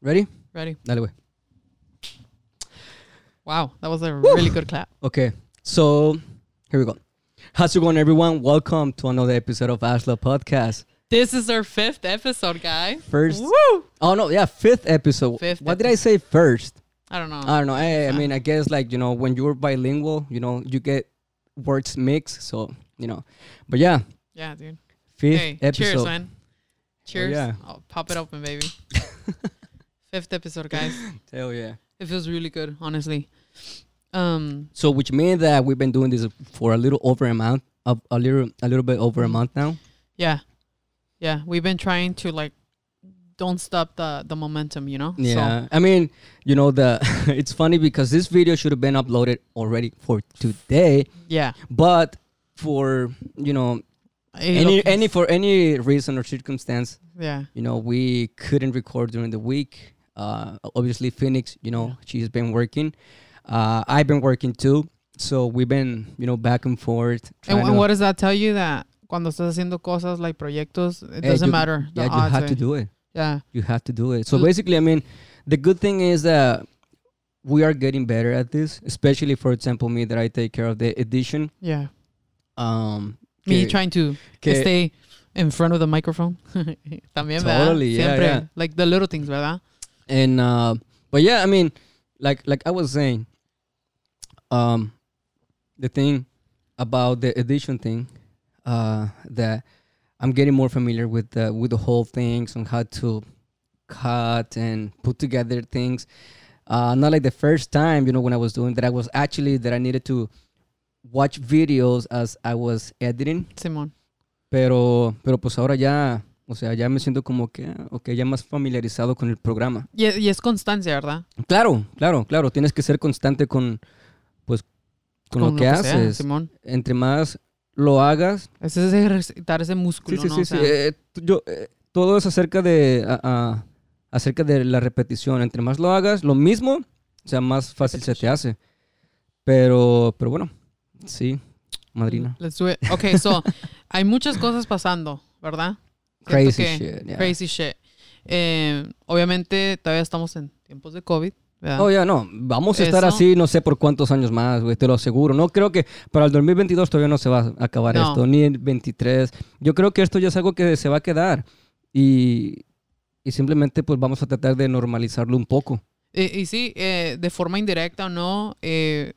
Ready? Ready? Dale, güey. Wow, that was a really good clap. Okay, so here we go. How's it going, everyone? Welcome to another episode of Ashla Podcast. This is our fifth episode, guys. First, Woo! oh no, yeah, fifth episode. Fifth what did I say first? I don't know. I don't know. I, I mean, I guess like you know, when you're bilingual, you know, you get words mixed. So you know, but yeah, yeah, dude. fifth hey, episode. cheers, man. Oh, cheers. yeah. I'll pop it open, baby. Fifth episode, guys. Hell yeah. It feels really good, honestly. Um, So, which means that we've been doing this for a little over a month, of a little, a little bit over a month now. yeah, yeah. We've been trying to like, don't stop the the momentum, you know. Yeah, I mean, you know, the it's funny because this video should have been uploaded already for today, yeah. but for you know any any for any reason or circumstance, Yeah. you know, we couldn't record during the week. Uh, obviously, Phoenix, you know, Yeah. she's been working. Uh, I've been working too, so we've been, you know, back and forth. And, and to- what does that tell you? That cuando estás haciendo cosas like proyectos, it Eh, doesn't you- matter. the Yeah, you have to eh? do it. Yeah. You have to do it. So basically, I mean, the good thing is that we are getting better at this, especially for example, me that I take care of the edition. Yeah. Um, Me que- trying to que- stay in front of the microphone. También, ¿verdad? Totally, yeah, Siempre. yeah. Like the little things, ¿verdad? And uh, but yeah, I mean, like like I was saying, um, the thing about the edition thing, uh, that I'm getting more familiar with the with the whole things on how to cut and put together things. Uh, not like the first time, you know, when I was doing that, I was actually that I needed to watch videos as I was editing. Simón. Pero, pero pues ahora ya, o sea, ya me siento como que, ok, ya más familiarizado con el programa. Y, y es constancia, ¿verdad? Claro, claro, claro. Tienes que ser constante con, pues, con, lo que, sea, haces. Simón. Entre más lo hagas. Ese es ejercitar ese músculo, Sí, sí, ¿no? sí. O sí, sea, eh, yo, eh, todo es acerca de, a- a- acerca de la repetición. Entre más lo hagas, lo mismo, o sea, más fácil se te hace. Pero, pero bueno, sí, madrina. Let's do it. Ok, so, hay muchas cosas pasando, ¿verdad? Crazy que- shit. yeah. Crazy shit. Eh, obviamente, todavía estamos en tiempos de COVID, ¿verdad? Oh, ya, no. Vamos a estar Eso- así no sé por cuántos años más, güey, te lo aseguro. No creo que para el 2022 todavía no se va a acabar No. esto, ni el 23. Yo creo que esto ya es algo que se va a quedar. Y, y simplemente pues vamos a tratar de normalizarlo un poco. Y, y sí, eh, de forma indirecta o no, eh,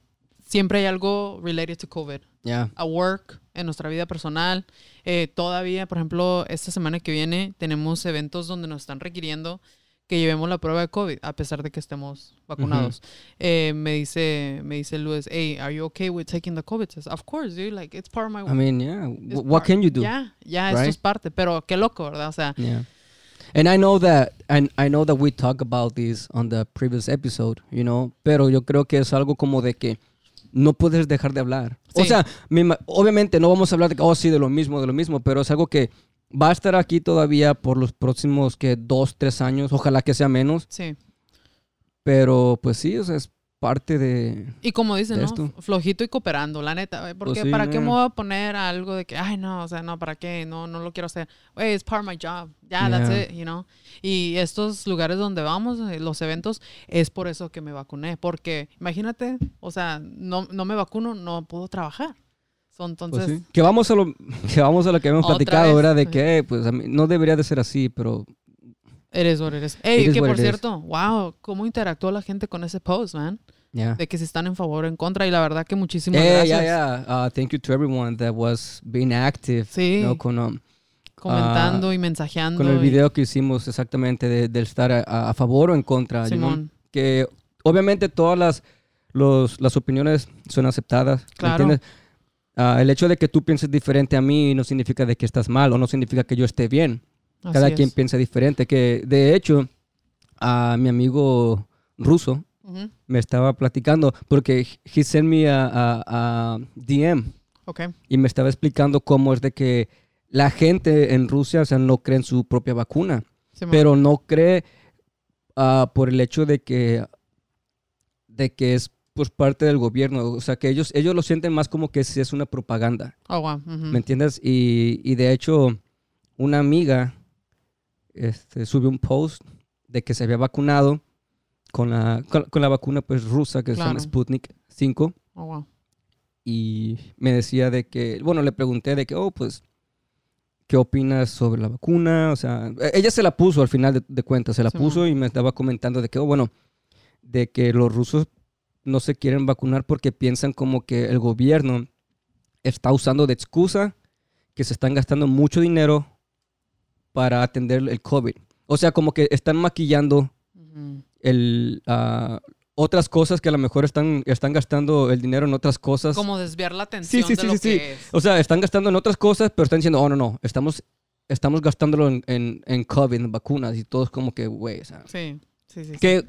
siempre hay algo related to COVID. Ya. A work, en nuestra vida personal. Eh, todavía, por ejemplo, esta semana que viene tenemos eventos donde nos están requiriendo que llevemos la prueba de COVID, a pesar de que estemos vacunados. Eh, me dice, me dice Luis, hey, are you okay with taking the COVID test? Of course, dude, like, it's part of my I mean, yeah. it's What part- can you do? Ya, esto right? es parte, pero qué loco, ¿verdad? O sea, Yeah. And I know that and I know that we talked about this on the previous episode, you know, pero yo creo que es algo como de que no puedes dejar de hablar. O sea, obviamente no vamos a hablar de que, oh, sí, de lo mismo, de lo mismo, pero es algo que va a estar aquí todavía por los próximos, que dos, tres años, ojalá que sea menos, sí. pero pues sí, o sea, es parte de... Y como dicen, ¿no? esto. Flojito y cooperando, la neta. Porque Pues sí, ¿para qué me voy a poner algo de que, ay, no, o sea, no, ¿para qué? No, no lo quiero hacer. Güey, it's part of my job. Ya, that's Yeah. it, you know. Y estos lugares donde vamos, eh, los eventos, es por eso que me vacuné. Porque, imagínate, o sea, no, no me vacuno, no puedo trabajar. Son, pues entonces, sí. Que vamos a lo que vamos a lo que Otra platicado, vez. ¿verdad? De que eh, pues a mí no debería de ser así, pero eres what eres. Ey, It is que por it is. cierto, wow, cómo interactuó la gente con ese post, man. ya. De que si están en favor o en contra. Y la verdad que muchísimas Eh, gracias. yeah, yeah. Uh, thank you to everyone that was being active. Sí. ¿no? Con, um, Comentando y mensajeando. con el y- video que hicimos exactamente de, de estar a, a favor o en contra. Simón. Que obviamente todas las, los, las opiniones son aceptadas. ¿me Claro. entiendes? Ah, el hecho de que tú pienses diferente a mí no significa de que estás mal o no significa que yo esté bien. Cada quien piensa diferente. Que de hecho, a mi amigo ruso me estaba platicando porque he sent me a, a- a DM Ok. y me estaba explicando cómo es de que la gente en Rusia, o sea, no cree en su propia vacuna, pero no cree ah, por el hecho de que, de que es pues parte del gobierno, o sea, que ellos, ellos lo sienten más como que si es una propaganda, Oh, wow. ¿me entiendes? Y, y de hecho, una amiga este, subió un post de que se había vacunado con la, con, con la vacuna pues rusa que se llama Claro. Sputnik 5 Oh, wow. y me decía de que, bueno, le pregunté de que, oh, pues, ¿qué opinas sobre la vacuna? O sea, e- ella se la puso al final de, de cuentas, se la Simón. puso y me estaba comentando de que, oh, bueno, de que los rusos no se quieren vacunar porque piensan como que el gobierno está usando de excusa que se están gastando mucho dinero para atender el COVID. O sea, como que están maquillando el, ah, otras cosas que a lo mejor están, están gastando el dinero en otras cosas. Como desviar la atención sí, de sí, lo sí, sí. que es. O sea, están gastando en otras cosas, pero están diciendo, oh, no, no, estamos, estamos gastándolo en, en, en COVID, en vacunas, y todo es como que, güey, o sea, Sí, sí, sí. sí. que,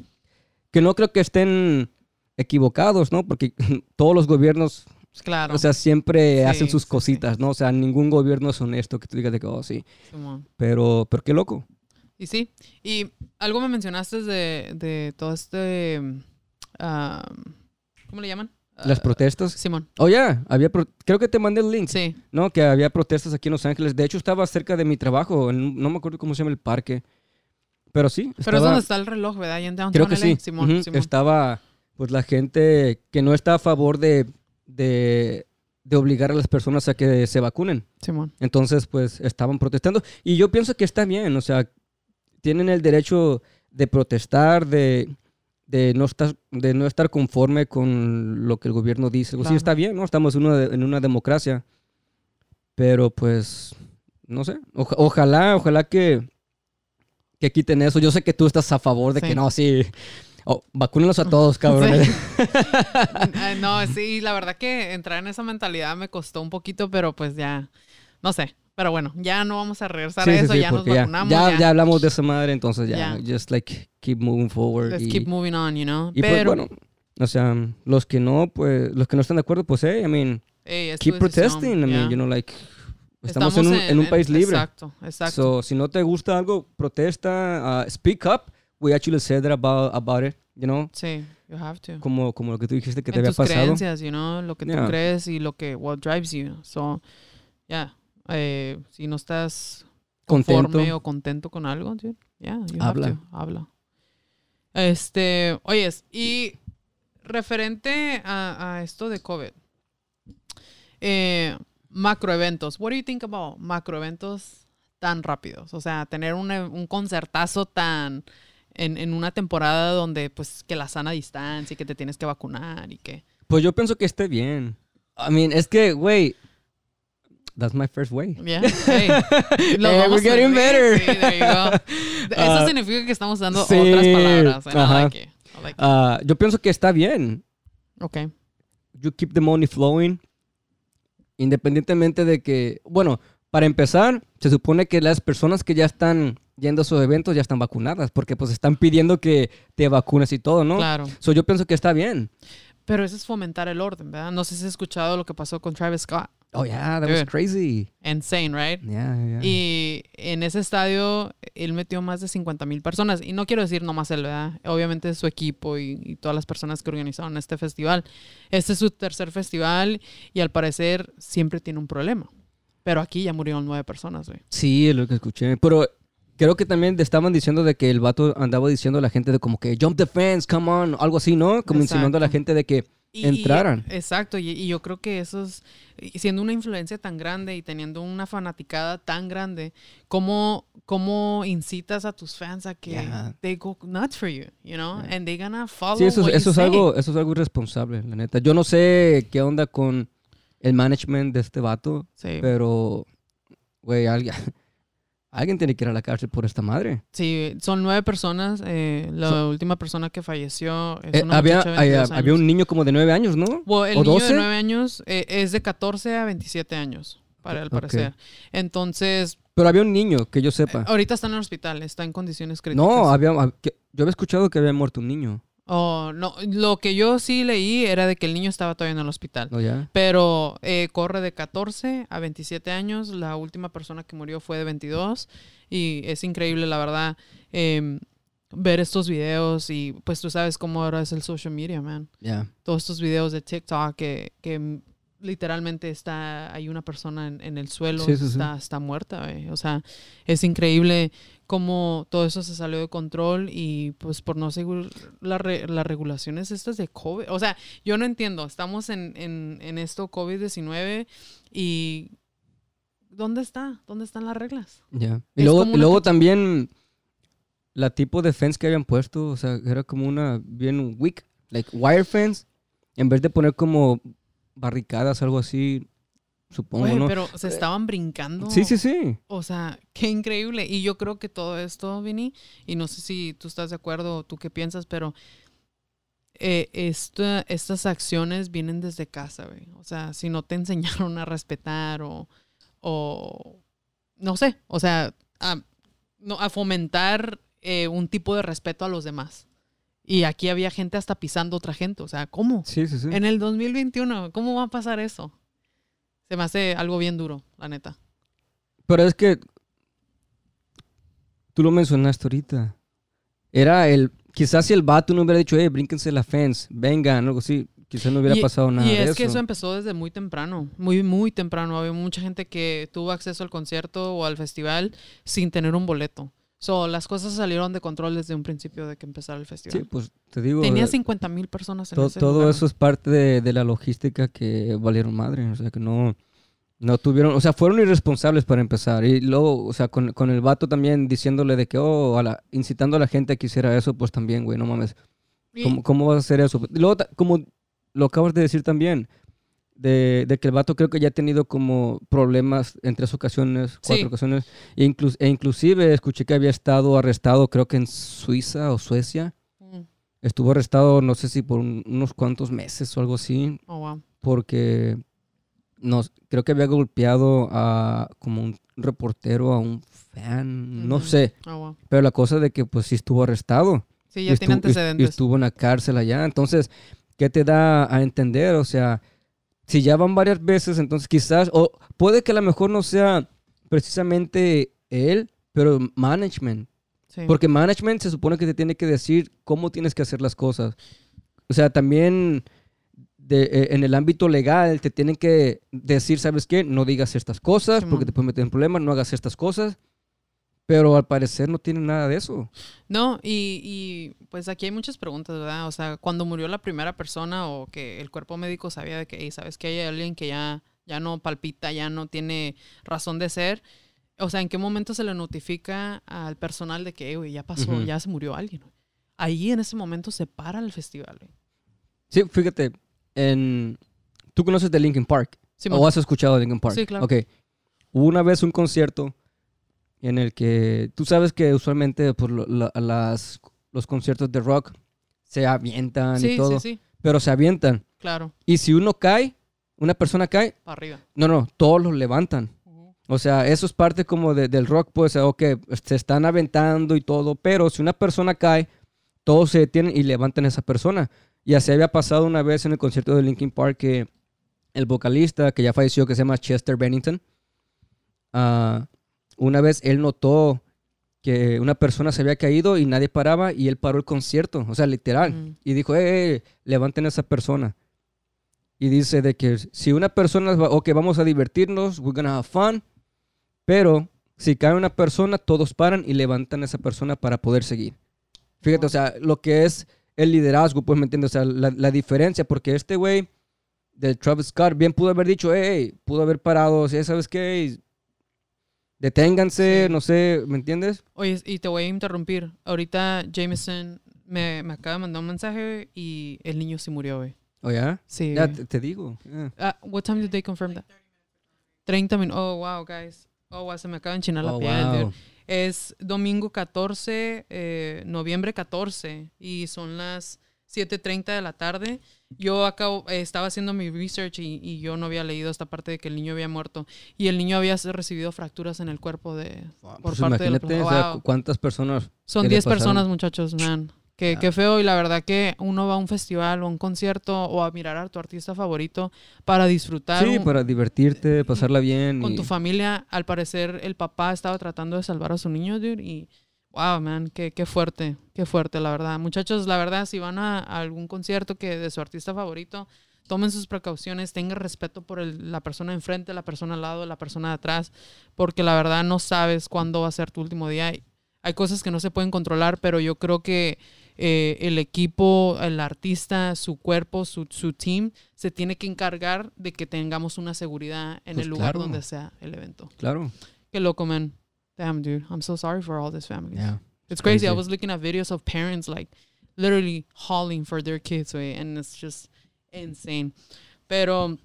que no creo que estén equivocados, ¿no? Porque todos los gobiernos, Claro. o sea, siempre Sí, hacen sus sí, sí. cositas, ¿no? O sea, ningún gobierno es honesto que tú digas de que, oh, sí, pero, pero qué loco. Y sí, y algo me mencionaste de, de todo este, ¿cómo le llaman? Las Ah, protestas. Simón, Oh, ya, había, pro- creo que te mandé el link. sí, No, que había protestas aquí en Los Ángeles. De hecho, estaba cerca de mi trabajo. en no me acuerdo cómo se llama el parque. Pero sí. pero es estaba- donde está el reloj, ¿verdad? Ahí en Downtown Creo que LA. sí. Simón, Ujú, Simón. Estaba, pues, la gente que no está a favor de, de, de obligar a las personas a que se vacunen. Simón. Entonces, pues, estaban protestando. Y yo pienso que está bien. O sea, tienen el derecho de protestar, de, de, no, estar, de no estar conforme con lo que el gobierno dice. Pues, Sí, Claro. está bien, ¿no? Estamos en una, en una democracia. Pero, pues, no sé. Oja- ojalá, ojalá que, que quiten eso. Yo sé que tú estás a favor de Sí. que no, sí. Oh, vacúnenlos a todos, cabrones. Ay, no, sí, la verdad que entrar en esa mentalidad me costó un poquito, pero pues ya, no sé. Pero bueno, ya no vamos a regresar Sí, a sí, eso, sí, ya nos vacunamos. ya, ya, ya hablamos de esa madre, entonces ya, Ya. just like keep moving forward. Let's y, keep moving on, you know. y pues pero, bueno, o sea, los que no, pues, los que no están de acuerdo, pues, hey, I mean, hey, keep protesting. I mean, ya. you know, like, estamos, en, un, en un país libre. Exacto, exacto. So, si no te gusta algo, protesta, uh, speak up. We actually said that about, about it, you know, sí, you have to. como, como lo que tú dijiste que te en había tus pasado. creencias, you know, lo que tú Yeah. crees y lo que what drives you. So, yeah, eh, si no estás Contento. conforme o contento con algo, dude, yeah, you have Habla. to, habla. Este, oyes, y referente a, a esto de COVID, eh, macroeventos, what do you think about macroeventos tan rápidos? O sea, tener un, un concertazo tan en, en una temporada donde pues que la sana distancia y que te tienes que vacunar y que Pues yo pienso que esté bien. I mean, es que, güey, that's my first way. Yeah, hey, Hey, vamos we're getting better. sí, there you go. Eso Ah, significa que estamos dando sí, otras palabras. and I ajá. like it. I like it. Ah, yo pienso que está bien. Okay. You keep the money flowing. Independientemente de que, bueno, para empezar, se supone que las personas que ya están yendo a esos eventos ya están vacunadas, porque pues están pidiendo que te vacunes y todo, ¿no? Claro. So, yo pienso que está bien. Pero eso es fomentar el orden, ¿verdad? No sé si has escuchado lo que pasó con Travis Scott. Oh, yeah, that was Dude. crazy. Insane, right? Yeah, yeah. Y en ese estadio, él metió más de 50 mil personas. Y no quiero decir nomás él, ¿verdad? Obviamente su equipo y, y todas las personas que organizaron este festival. Este es su tercer festival y al parecer siempre tiene un problema. Pero aquí ya murieron nueve personas, güey. Sí, es lo que escuché. Pero creo que también te estaban diciendo de que el vato andaba diciendo a la gente de como que jump the fence, come on, algo así, ¿no? Como insinuando a la Exacto. gente de que Y- entraran. y- exacto, y, y yo creo que eso es, siendo una influencia tan grande y teniendo una fanaticada tan grande, ¿cómo, cómo incitas a tus fans a que Yeah. they go nuts for you, you know? And they gonna follow Sí, eso, what es- you eso es say. algo, eso es algo irresponsable, la neta. Yo no sé qué onda con el management de este vato, Sí, pero, güey, alguien, alguien tiene que ir a la cárcel por esta madre. sí, son nueve personas. eh, la So- última persona que falleció es Eh, una había, de había, 22 había un niño como de nueve años, ¿no? El ¿O niño 12? de nueve años eh, es de 14 a 27 años, para el parecer. Entonces, Pero había un niño, que yo sepa. ahorita está en el hospital, está en condiciones críticas. no, había, yo había escuchado que había muerto un niño. Oh, no, lo que yo sí leí era de que el niño estaba todavía en el hospital. ¿No ya? Pero eh, corre de 14 a 27 años. La última persona que murió fue de 22. Y es increíble, la verdad, em, ver estos videos. Y pues tú sabes cómo ahora es el social media, man. Ya. Todos estos videos de TikTok que, que literalmente está, hay una persona en, en el suelo, Sí, sí, sí. está, muerta, güey. O sea, es increíble cómo todo eso se salió de control y pues por no seguir la re- las regulaciones estas de COVID. O sea, yo no entiendo, estamos en, en, en esto COVID-19 y ¿dónde está? ¿Dónde están las reglas? Ya. Y Es luego, como y luego cacha- también la tipo de fence que habían puesto, o sea, era como una bien weak, like wire fence, en vez de poner como barricadas, algo así, supongo, Güey, ¿no? pero se estaban brincando. Sí, sí, sí. O sea, qué increíble. Y yo creo que todo esto, Vini, y no sé si tú estás de acuerdo o tú qué piensas, pero eh, esta- estas acciones vienen desde casa, güey. O sea, si no te enseñaron a respetar o, o no sé, o sea, a, no, a fomentar eh, un tipo de respeto a los demás. Y aquí había gente hasta pisando otra gente. O sea, ¿cómo? Sí, sí, sí. En el 2021, ¿cómo va a pasar eso? Se me hace algo bien duro, la neta. Pero es que tú lo mencionaste ahorita. Era el, quizás si el vato no hubiera dicho, eh, brínquense la fence, vengan, algo así, quizás no hubiera Y- pasado nada Y de es que eso empezó desde muy temprano, muy, muy temprano. Había mucha gente que tuvo acceso al concierto o al festival sin tener un boleto. So, las cosas salieron de control desde un principio de que empezara el festival. Sí, pues te digo, Tenía eh, 50 mil personas en to- ese todo lugar. eso es parte de, de la logística que valieron madre, o sea, que no, no tuvieron, o sea, fueron irresponsables para empezar. Y luego, o sea, con, con el vato también diciéndole de que, oh, a la- incitando a la gente a que hiciera eso, pues también, güey, no mames. ¿Cómo, cómo vas a hacer eso? Luego, como lo acabas de decir también, de, de que el vato creo que ya ha tenido como problemas en tres ocasiones, cuatro Sí. ocasiones, e, inclus- e inclusive escuché que había estado arrestado, creo que en Suiza o Suecia. Mm. Estuvo arrestado, no sé si por un- unos cuantos meses o algo así, Oh, wow. porque nos, creo que había golpeado a como un reportero, a un fan, no Ujú. sé. Oh, wow. Pero la cosa de que pues sí estuvo arrestado Sí, ya tiene antecedentes. Y estuvo en la cárcel allá. Entonces, ¿qué te da a entender? O sea, si ya van varias veces, entonces quizás, o puede que a lo mejor no sea precisamente él, pero management. Sí. Porque management se supone que te tiene que decir cómo tienes que hacer las cosas. O sea, también de- eh, en el ámbito legal te tienen que decir, ¿sabes qué? No digas estas cosas porque te pueden meter en problemas, no hagas estas cosas. Pero al parecer no tienen nada de eso. No, y, y, pues aquí hay muchas preguntas, ¿verdad? O sea, cuando murió la primera persona o que el cuerpo médico sabía de que, "Ey, sabes que hay alguien que ya, ya no palpita, ya no tiene razón de ser. O sea, ¿en qué momento se le notifica al personal de que, "Ey, güey, ya pasó, ya se murió alguien? güey"? Ahí en ese momento se para el festival, güey. Sí, fíjate, en... ¿tú conoces de Linkin Park? Simón. ¿O has escuchado de Linkin Park? Sí, claro. Ok. Hubo una vez un concierto en el que tú sabes que usualmente por lo- la- las, los conciertos de rock se avientan y todo, sí, sí, pero se avientan. claro, Y si uno cae, una persona cae, para arriba. no, no, todos los levantan. O sea, eso es parte como de- del rock, pues, ok, se están aventando y todo, pero si una persona cae, todos se detienen y levantan a esa persona. Y así había pasado una vez en el concierto de Linkin Park que el vocalista que ya falleció, que se llama Chester Bennington, ah, una vez él notó que una persona se había caído y nadie paraba y él paró el concierto, o sea, literal. Mm. Y dijo, eh, eh, levanten a esa persona. Y dice de que si una persona, ok, vamos a divertirnos, we're gonna have fun, pero si cae una persona, todos paran y levantan a esa persona para poder seguir. Fíjate, o sea, lo que es el liderazgo, pues, ¿me entiendes? O sea, la, la diferencia, porque este güey de Travis Scott bien pudo haber dicho, hey, pudo haber parado, o sea, ¿sabes qué? Deténganse, Sí. no sé, ¿me entiendes? Oye, y te voy a interrumpir. Ahorita Jameson me, me acaba de mandar un mensaje y el niño se murió, güey. ¿O ya? Sí. Ya te, te digo. ya. Ah, what time did they confirm that? 30 minutos. Oh, wow, guys. Oh, wow, se me acaba de enchinar la Oh, piel. dude. wow. Es domingo 14, eh, noviembre 14 y son las 7.30 de la tarde. Yo acabo, eh, estaba haciendo mi research y, y yo no había leído esta parte de que el niño había muerto y el niño había recibido fracturas en el cuerpo de... Por Pues parte de la imagínate, o sea, Wow. cu- cuántas personas. Son ¿Qué le 10 pasaron? personas, muchachos, man. Qué, Ya. qué feo y la verdad que uno va a un festival o a un concierto o a mirar a tu artista favorito para disfrutar Sí, un- para divertirte, pasarla bien. con y- tu familia. Al parecer el papá estaba tratando de salvar a su niño, dude, y wow, man, qué, qué fuerte, qué fuerte, la verdad. Muchachos, la verdad, si van a, a algún concierto que de su artista favorito, tomen sus precauciones, tengan respeto por el- la persona enfrente, la persona al lado, la persona de atrás, porque la verdad no sabes cuándo va a ser tu último día. Hay cosas que no se pueden controlar, pero yo creo que eh, el equipo, el artista, su cuerpo, su, su team, se tiene que encargar de que tengamos una seguridad en Pues el lugar claro. donde sea el evento. Claro. Qué loco, man. Damn, dude. I'm so sorry for all these families. Yeah. It's crazy. I crazy. was looking at videos of parents like literally hauling for their kids, way, and it's just insane. Pero,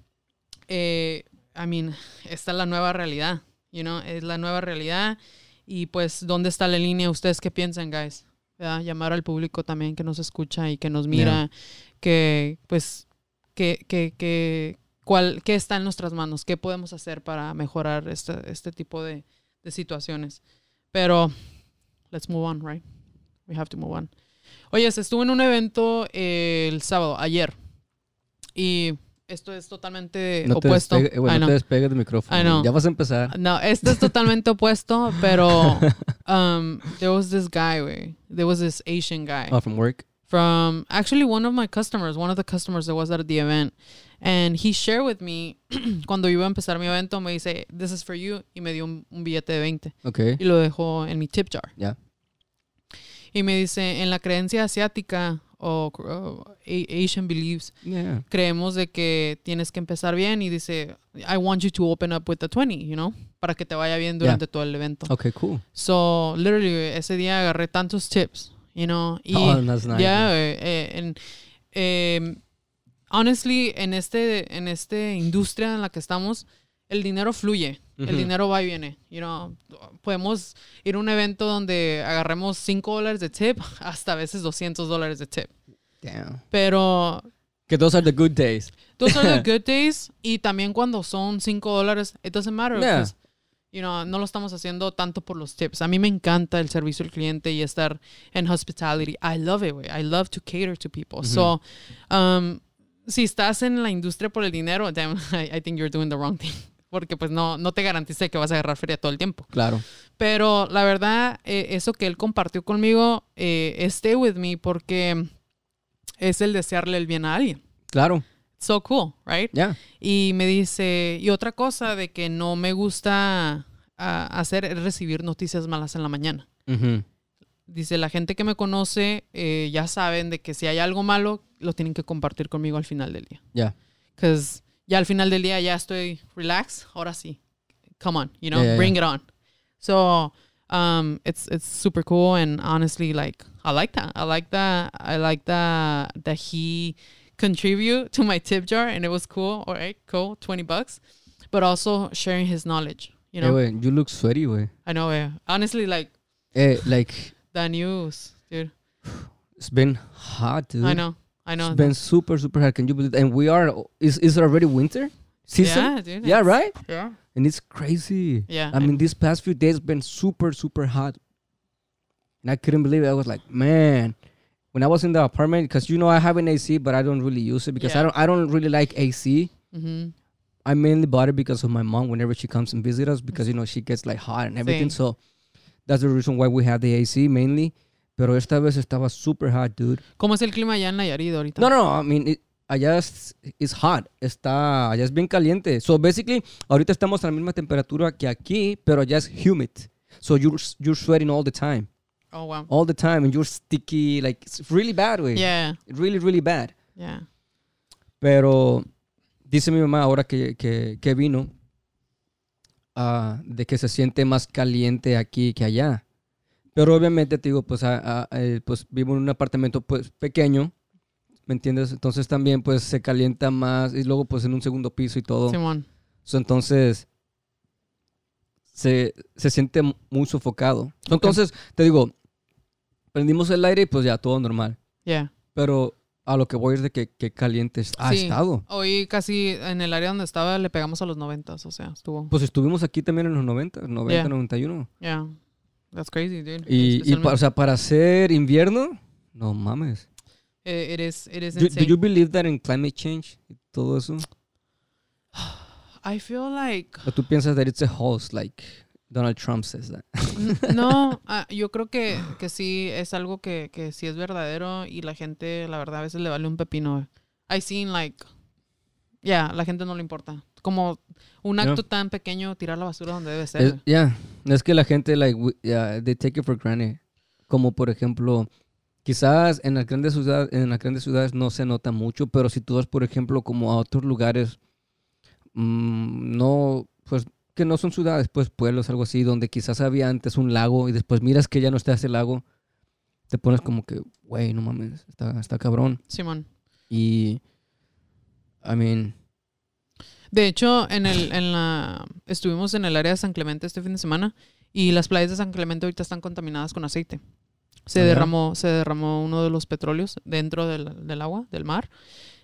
eh, I mean, esta es la nueva realidad, you know, es la nueva realidad. Y pues, ¿dónde está la línea? ¿Ustedes qué piensan, guys? ¿Verdad? Llamar al público también que nos escucha y que nos mira, que pues, que, que, que, cuál, qué está en nuestras manos, qué podemos hacer para mejorar este, este tipo de, de situaciones. Pero, let's move on, right? We have to move on. Oye, se estuvo en un evento eh, el sábado, ayer. Y esto es totalmente No te, opuesto. despegue- güey, I no know. te despegues del micrófono. Ya vas a empezar. No, esto es totalmente opuesto, pero um, there was this guy, güey. There was this Asian guy Oh, from work. from actually one of my customers, one of the customers that was at the event. And he shared with me, cuando iba a empezar mi evento, me dice, this is for you, y me dio un, un billete de 20 Ok. y lo dejó en mi tip jar. Ya. Y me dice, en la creencia asiática o o A- Asian beliefs, Yeah. creemos de que tienes que empezar bien y dice, I want you to open up with the 20, you know, para que te vaya bien durante todo el evento. Okay, cool. So, literally, ese día agarré tantos tips, you know, y oh, that's nice. ya, eh, eh, en- em, honestly, en este, en este industria en la que estamos, el dinero fluye, el Ujú. dinero va y viene, you know, podemos ir a un evento donde agarremos 5 dólares de tip hasta a veces 200 dólares de tip, Damn. pero Que those are the good days. those are the good days y también cuando son 5 dólares, it doesn't matter, Yeah. 'cause, you know, no lo estamos haciendo tanto por los tips. A mí me encanta el servicio al cliente y estar en hospitality. I love it, güey. I love to cater to people. So, um, si estás en la industria por el dinero, damn, I, I think you're doing the wrong thing. Porque pues no, no te garantiza que vas a agarrar feria todo el tiempo. Claro. Pero la verdad, eh, eso que él compartió conmigo, eh, stay with me porque es el desearle el bien a alguien. Claro. So cool, right? Yeah. Y me dice, y otra cosa de que no me gusta ah, hacer es recibir noticias malas en la mañana. Mhm. Dice, la gente que me conoce eh, ya saben de que si hay algo malo, lo tienen que compartir conmigo al final del día. Yeah. Because ya al final del día ya estoy relax, ahora sí. Come on, you know, Yeah, yeah, bring it on. So, um, it's it's super cool and honestly, like, I like that. I like that. I like that that he contribute to my tip jar and it was cool. All right, cool, 20 bucks. But also sharing his knowledge, you know. Hey, güey, you look sweaty, güey. I know, yeah. honestly, like, Eh, like, the news, dude. it's been hot, dude. I know. I know. It's been super, super hot. Can you believe? It? And we are. Is is it already winter season? Yeah, dude. Yeah, right. Yeah. And it's crazy. Yeah. I mean, these past few days been super, super hot. And I couldn't believe it. I was like, man. When I was in the apartment, because you know I have an AC, but I don't really use it because I don't. I don't really like AC. hmm I mainly bought it because of my mom. Whenever she comes and visit us, because you know she gets like hot and everything. Sí. So that's the reason why we have the AC mainly. Pero esta vez estaba super hot, dude. ¿Cómo es el clima allá en Nayarit ahorita? No, no, I mean, it, allá es it's hot. Está, allá es bien caliente. So basically, ahorita estamos a la misma temperatura que aquí, pero allá es humid. So you're, you're sweating all the time. Oh, wow. All the time. And you're sticky. Like, it's really bad, güey. Yeah. Really, really bad. Yeah. Pero dice mi mamá ahora que, que, que vino ah, de que se siente más caliente aquí que allá. Pero obviamente te digo, pues, ah, ah, eh, pues vivo en un apartamento pues pequeño, ¿me entiendes? Entonces también pues se calienta más y luego pues en un segundo piso y todo. Simón. So, entonces se, se siente muy sofocado. Entonces te digo, prendimos el aire y pues ya todo normal. Yeah. Pero a lo que voy es de que, que caliente ha Sí. estado. Hoy casi en el área donde estaba le pegamos a los 90, o sea, estuvo. Pues estuvimos aquí también en los 90, 90, Yeah. 91. Yeah. That's crazy, dude. Y, y pa- o sea, para hacer invierno, no mames. Eh, it is, it is Do, do you believe that in climate change y todo eso? I feel like ¿O tú piensas that it's a hoax, like Donald Trump says that? No, ah, yo creo que, que sí es algo que, que sí es verdadero y la gente, la verdad, a veces le vale un pepino. I seen like Ya, a la gente no le importa. Como un acto tan pequeño, tirar la basura donde debe ser. Es, yeah, es que la gente, like, we- yeah, they take it for granted. Como por ejemplo, quizás en las grandes ciudades, en las grandes ciudades no se nota mucho, pero si tú vas, por ejemplo, como a otros lugares, mm, no, pues, que no son ciudades, pues pueblos, algo así, donde quizás había antes un lago y después miras que ya no está ese lago, te pones como que, güey, no mames, está, está cabrón. Simón. Y, I mean, De hecho, en el, en la, estuvimos en el área de San Clemente este fin de semana y las playas de San Clemente ahorita están contaminadas con aceite. Se ¿Ah, derramó, se derramó uno de los petróleos dentro del, del agua, del mar,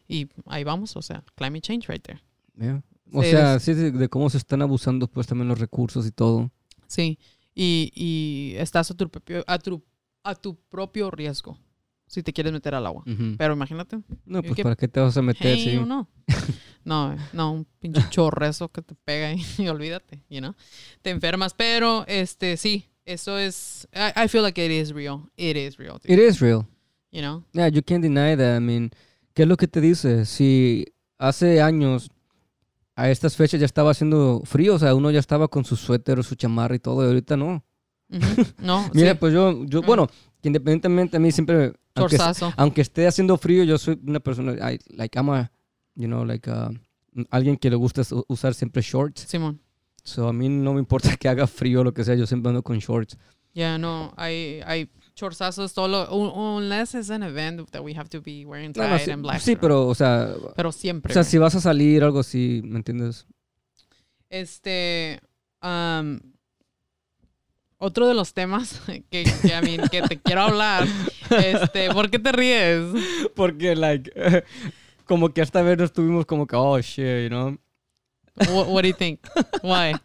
y ahí vamos, o sea, climate change right there. yeah. O sea, sí, de, cómo se están abusando, pues, también los recursos y todo. Sí, y, y estás a tu, propio, a, tu, a tu propio riesgo si te quieres meter al agua. Pero imagínate, No, ¿Y pues para qué te vas a meter, hey, sí. no. No, no, un pinche chorrezo que te pega y, y olvídate, you know. Te enfermas, pero este sí, eso es I, I feel like it is real. It is real, dude, It is real. you know. Yeah, you can't deny that. I mean, ¿qué es lo que te dice? Si hace años a estas fechas ya estaba haciendo frío, o sea, uno ya estaba con su suéter su chamarra y todo, y ahorita no. Ujú, No, Mira, sí, pues yo, yo Mm. bueno, que independientemente a mí siempre, aunque, aunque esté haciendo frío, yo soy una persona, I, like, I'm a, you know, like, uh, alguien que le gusta usar siempre shorts. Simón. So, a mí no me importa que haga frío o lo que sea, yo siempre ando con shorts. Yeah, no, hay hay chorzazos todo lo, un- unless it's an event that we have to be wearing No, no, tie sí, and black. sí, pero, o sea, pero o siempre. sea, güey. si vas a salir o algo así, ¿me entiendes? Este, um, otro de los temas que, que, I mean, que te quiero hablar, este, ¿por qué te ríes? Porque, like, como que esta vez nos tuvimos como que, oh, shit, you know? What, what do you think? Why?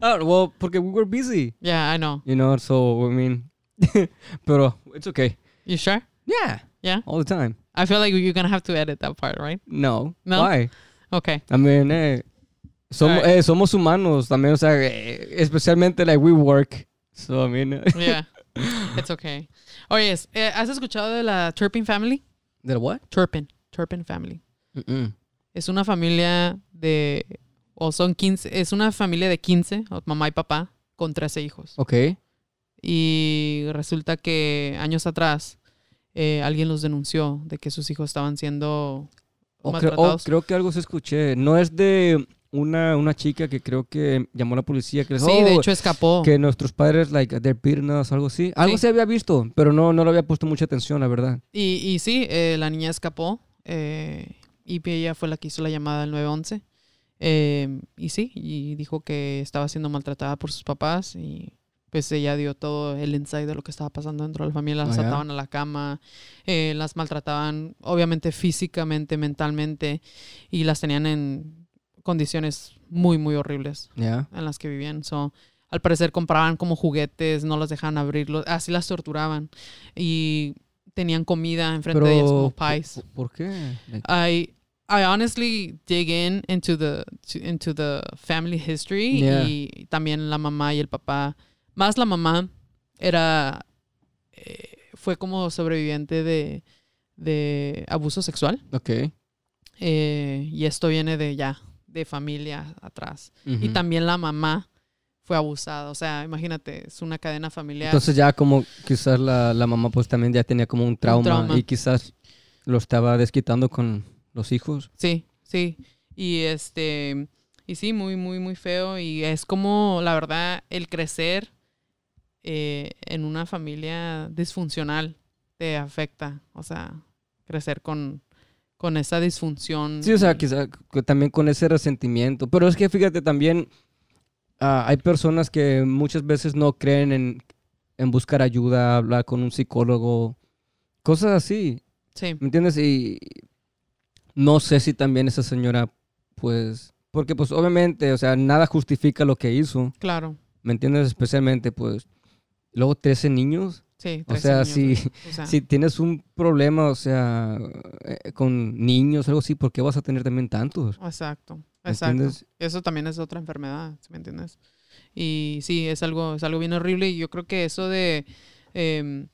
Ah, well, porque we were busy, Yeah, I know. you know, so, I mean, pero, it's okay. You sure? Yeah. Yeah? All the time. I feel like you're gonna have to edit that part, right? No. No? Why? Okay. I mean, eh, somos, eh, somos humanos también, o sea, eh, especialmente, like, we work. So, I mean, Yeah. It's okay. Oye, eh, ¿has escuchado de la Turpin Family? ¿de what? Turpin. Turpin Family. Mm-mm. Es una familia de... O son 15... Es una familia de 15, o mamá y papá, con 13 hijos. Okay. Y resulta que años atrás eh, alguien los denunció de que sus hijos estaban siendo O creo, o maltratados. creo que algo se escuché. No es de una, una chica que creo que llamó a la policía que les sí, de "Oh, hecho escapó. que nuestros padres, like, they're beating us", algo así. Algo Sí. se había visto, pero no, no le había puesto mucha atención, la verdad. Y, y sí, eh, la niña escapó eh, y ella fue la que hizo la llamada al 911. Eh, y sí, y dijo que estaba siendo maltratada por sus papás y pues ella dio todo el insight de lo que estaba pasando dentro de la familia. Las Ah, ataban a la cama, eh, las maltrataban obviamente físicamente, mentalmente y las tenían en condiciones muy, muy horribles en las que vivían. So, al parecer compraban como juguetes, no los dejaban abrirlos, así las torturaban. Y tenían comida enfrente de ellas como Pero, pies. ¿por, por qué? Like, I I honestly dig in into the to- into the family history Yeah. y también la mamá y el papá. Más la mamá era eh, fue como sobreviviente de de abuso sexual ok. eh, y esto viene de ya de familia atrás. Y también la mamá fue abusada. O sea, imagínate, es una cadena familiar. Entonces ya como quizás la, la mamá pues también ya tenía como un trauma, trauma. y quizás lo estaba desquitando con los hijos. Sí, sí. Y este, y sí, muy, muy, muy feo. Y es como, la verdad, el crecer eh, en una familia disfuncional te afecta. O sea, crecer con, con esa disfunción. Sí, o sea, quizás también con ese resentimiento. Pero es que fíjate también, ah, hay personas que muchas veces no creen en, en buscar ayuda, hablar con un psicólogo, cosas así. Sí, ¿Me entiendes? Y no sé si también esa señora, pues, porque pues obviamente, o sea, nada justifica lo que hizo, claro. ¿me entiendes? Especialmente, pues, luego 13 niños. Sí, O 13 sea, niños, si. O sea, si tienes un problema, o sea, eh, con niños, algo así, ¿por qué vas a tener también tantos? Exacto, ¿Me exacto. entiendes? Eso también es otra enfermedad, ¿sí ¿me entiendes? Y sí, es algo, es algo bien horrible y yo creo que eso de, em,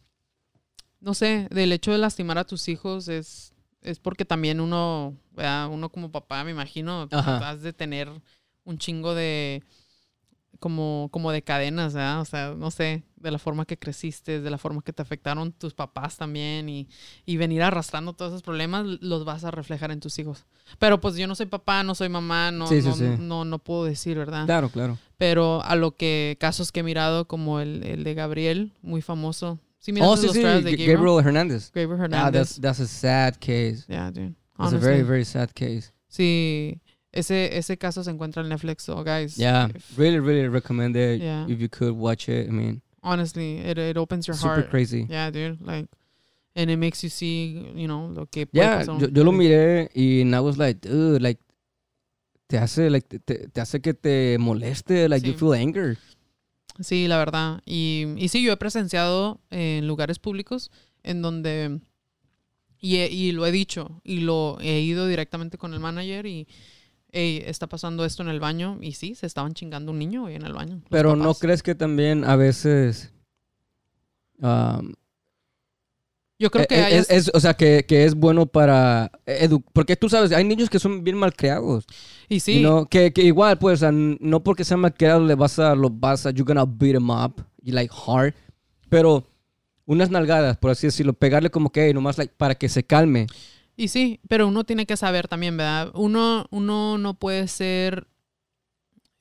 no sé, del hecho de lastimar a tus hijos es, es porque también uno, ¿verdad? uno como papá, me imagino, has de tener un chingo de como, como de cadenas, ¿verdad? O sea, no sé, de la forma que creciste, de la forma que te afectaron tus papás también y, y venir arrastrando todos esos problemas los vas a reflejar en tus hijos. Pero pues yo no soy papá, no soy mamá, no, Sí, sí, no, sí. no, no puedo decir, ¿verdad? Claro, claro. Pero a lo que casos que he mirado, como el, el de Gabriel, muy famoso. Sí, Oh, sí, sí, Gabriel, Gabriel? Hernández. Gabriel Ah, Hernández. that's, that's a sad case. yeah, dude. That's a very, Honestly. very sad case. Sí, ese, ese caso se encuentra en Netflix, so guys. Yeah, if- really, really recommend it. Yeah. If you could watch it, I mean, honestly, it, it opens your super heart. crazy. Yeah, dude. Like, and it makes you see, you know, lo que Yeah, yo, yo lo miré y and I was like, dude, like, te hace, like, te, te hace que te moleste, like, you Sí. feel anger. Sí, la verdad. Y, y sí, yo he presenciado en lugares públicos en donde, y, he- y lo he dicho, y lo he ido directamente con el manager y, hey, está pasando esto en el baño. Y sí, se estaban chingando un niño en el baño. Pero no crees que también a veces, um, Yo creo que eh, hay es, es- o sea, que, que es bueno para edu porque tú sabes, hay niños que son bien malcriados. Y sí, You know, que, que igual, pues, o sea, no porque sean malcriados le vas a, lo vas a, you're gonna beat them up, you like hard, pero unas nalgadas, por así decirlo, pegarle como que, hey, nomás like, para que se calme. Y sí, pero uno tiene que saber también, ¿verdad? Uno, uno no puede ser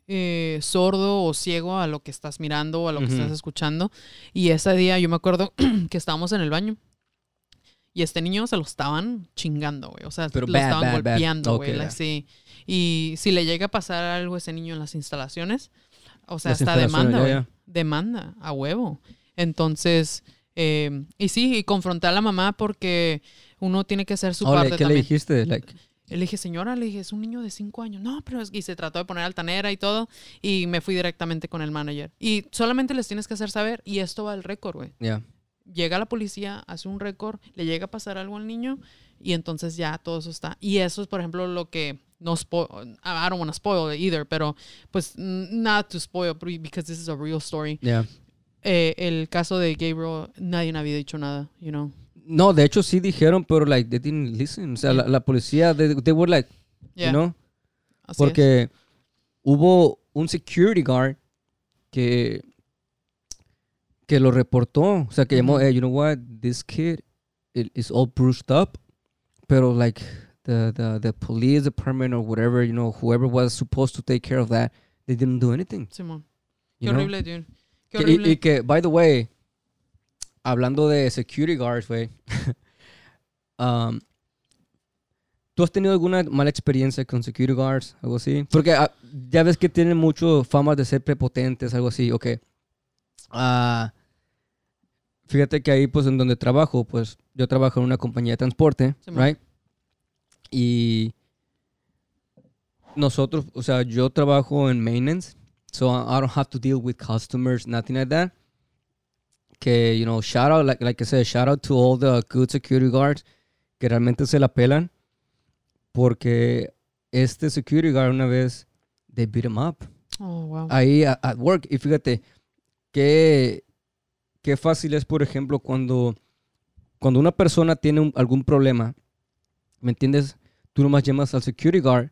eh, sordo o ciego a lo que estás mirando o a lo que estás escuchando. Y ese día yo me acuerdo que estábamos en el baño y este niño se lo estaban chingando, güey. O sea, Pero lo bad, estaban bad, golpeando, güey. Ok, like, ya. sí. Y si le llega a pasar algo a ese niño en las instalaciones, o sea, Las instalaciones, demanda, güey. ya. Demanda, a huevo. Entonces, eh, y sí, y confronté a la mamá porque uno tiene que hacer su like, parte ¿Qué le también. dijiste? Like, Le dije, señora, le dije, es un niño de cinco años. No, pero es... Y se trató de poner altanera y todo. Y me fui directamente con el manager. Y solamente les tienes que hacer saber. Y esto va al récord, güey. yeah. Llega la policía, hace un récord, le llega a pasar algo al niño. Y entonces ya todo eso está. Y eso es, por ejemplo, lo que no spoil. I don't want to spoil it either. Pero, pues, not to spoil, because this is a real story. Yeah. Eh, el caso de Gabriel, nadie había dicho nada, you know. No, de hecho sí dijeron, pero like, they didn't listen. O sea, la, la policía, they, they were like, Yeah, you know, así es. porque hubo un security guard que que lo reportó, o sea, que llamó, hey, you know what, this kid is all bruised up, pero like the the the police department or whatever, you know, whoever was supposed to take care of that, they didn't do anything. Simón. Qué horrible, dude. Qué Que- y- que, by the way, hablando de security guards, güey, um, ¿tú has tenido alguna mala experiencia con security guards, algo así? Porque ah, ya ves que tienen mucho fama de ser prepotentes, algo así, ok. Ah, fíjate que ahí, pues, en donde trabajo, pues, yo trabajo en una compañía de transporte, right? Y nosotros, o sea, yo trabajo en maintenance, so I don't have to deal with customers, nothing like that. Que, you know, shout out, like, like I said, shout out to all the good security guards que realmente se la pelan. Porque este security guard una vez, they beat him up. Oh, wow. Ahí a- at work. Y fíjate, qué, qué fácil es, por ejemplo, cuando, cuando una persona tiene un- algún problema, ¿me entiendes? Tú nomás llamas al security guard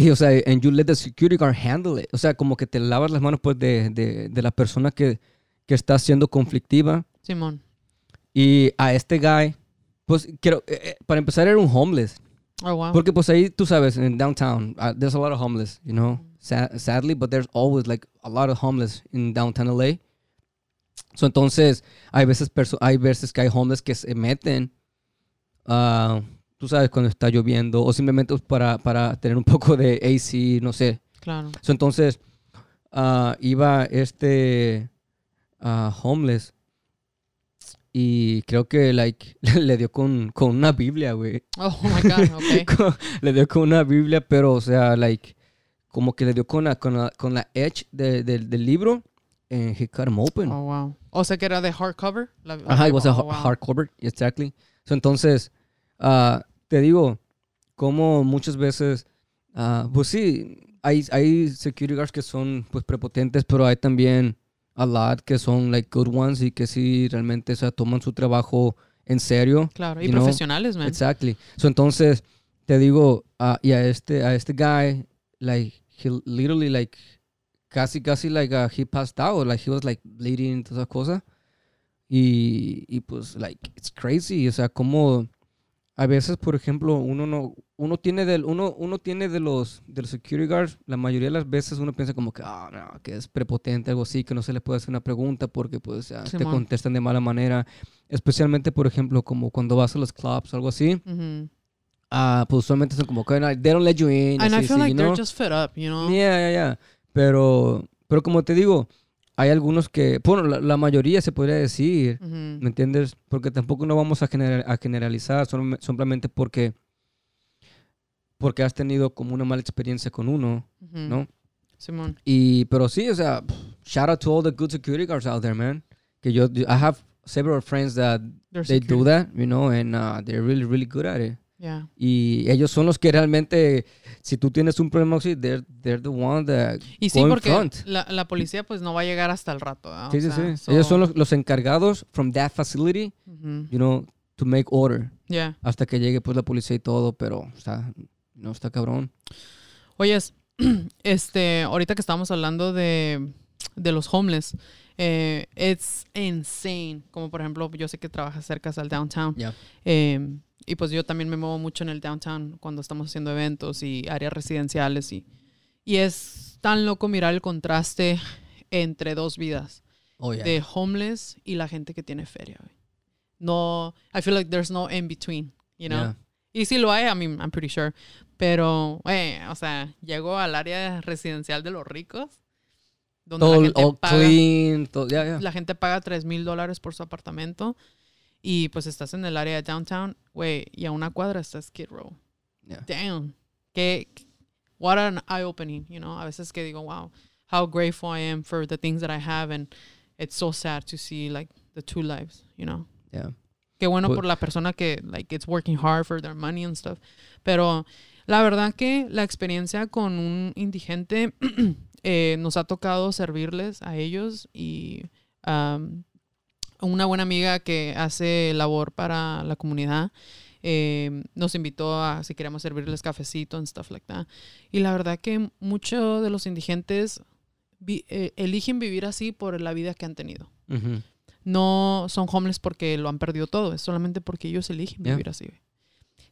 y, o sea, and you let the security guard handle it. O sea, como que te lavas las manos, pues, de, de, de la persona que, que está siendo conflictiva. Simón. Y a este guy, pues, quiero, eh, eh, para empezar, era un homeless. Oh, wow. Porque pues ahí tú sabes, en downtown, uh, there's a lot of homeless, you know, Sa- sadly, but there's always like a lot of homeless in downtown LA. So entonces, hay veces, hay veces que hay homeless que se meten, ah, tú sabes, cuando está lloviendo, o simplemente para, para tener un poco de AC, no sé. Claro. So entonces, ah, iba este ah, homeless y creo que, like, le dio con, con una Biblia, güey. Oh, my God. Ok. Con- le dio con una Biblia, pero, o sea, like, como que le dio con la, con la, con la edge de- de- del libro, and he cut him open. Oh, wow. O sea que era de hardcover. Ajá, it was a oh, wow. hardcover, exactly. So, entonces, ah, te digo, como muchas veces, ah, pues sí, hay, hay security guards que son, pues, prepotentes, pero hay también a lot que son, like, good ones y que sí realmente, o sea, toman su trabajo en serio. Claro, y know, profesionales, man. Exactly. So entonces te digo ah, y a este a este guy like he literally like casi casi like uh, he passed out like he was like bleeding todas esas cosas y, y pues like it's crazy o sea como a veces por ejemplo uno no uno tiene del uno uno tiene de los de los security guards la mayoría de las veces uno piensa como que ah no que es prepotente algo así que no se le puede hacer una pregunta porque pues ah, te Simón. contestan de mala manera especialmente por ejemplo como cuando vas a los clubs algo así Ujú. ah pues usualmente son como que no, they don't let you in And I así, feel así, like you they're know? just fed up, you know? Yeah, yeah, yeah. Pero, pero como te digo, hay algunos que, bueno, la, la mayoría se podría decir, Ujú. ¿me entiendes? Porque tampoco no vamos a, general- a generalizar solamente, simplemente porque, porque has tenido como una mala experiencia con uno, Ujú. ¿no? Simón. Y, pero sí, o sea, shout out to all the good security guards out there, man. Que yo, I have several friends that They're they do that, you know, and uh, they're really, really good at it. Yeah. Y ellos son los que realmente, si tú tienes un problema they're, they're the one that Y sí, go in porque front. la, la policía pues no va a llegar hasta el rato, ¿verdad? O Sí, sí, sea, sí. Ellos so- son los, los encargados from that facility, Ujú. you know, to make order. Yeah. Hasta que llegue pues la policía y todo, pero está, no está cabrón. Oyes, este, ahorita que estábamos hablando de, de los homeless, eh, it's insane. Como por ejemplo, yo sé que trabajas cerca al downtown. Ya. Eh, y pues yo también me muevo mucho en el downtown cuando estamos haciendo eventos y áreas residenciales. Y, y es tan loco mirar el contraste entre dos vidas. Oh, yeah. de homeless y la gente que tiene feria. No, I feel like there's no in between, you know. Yeah. Y si lo hay, I mean, I'm pretty sure. Pero, eh, o sea, llego al área residencial de los ricos, donde Todo la gente paga, clean, todo, yeah. la gente paga 3 mil dólares por su apartamento y pues estás en el área de downtown, güey, y a una cuadra está Skid Row. Yeah. Damn. Que, what an eye opening, you know. A veces que digo, wow, how grateful I am for the things that I have and it's so sad to see like the two lives, you know. Yeah. Qué bueno Pues- por la persona que like it's working hard for their money and stuff. Pero la verdad que la experiencia con un indigente eh, nos ha tocado servirles a ellos y um, una buena amiga que hace labor para la comunidad eh, nos invitó a si queríamos servirles cafecito and stuff like that. Y la verdad que muchos de los indigentes vi- eh, eligen vivir así por la vida que han tenido no son homeless porque lo han perdido todo, es solamente porque ellos eligen Yeah. vivir así.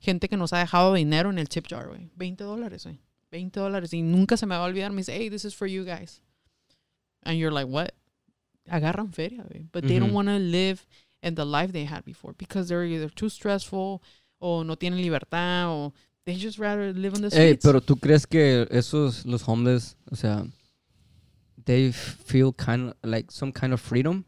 Gente que nos ha dejado dinero en el tip jar, güey. 20 dólares, güey. 20 dólares. Y nunca se me va a olvidar. Me dice, hey, this is for you guys. And you're like, what? Agarran feria. But they don't want to live in the life they had before because they're either too stressful o no tienen libertad o they just rather live on the streets. Hey, pero tú crees que esos, los homeless, o sea, they feel kind of like some kind of freedom?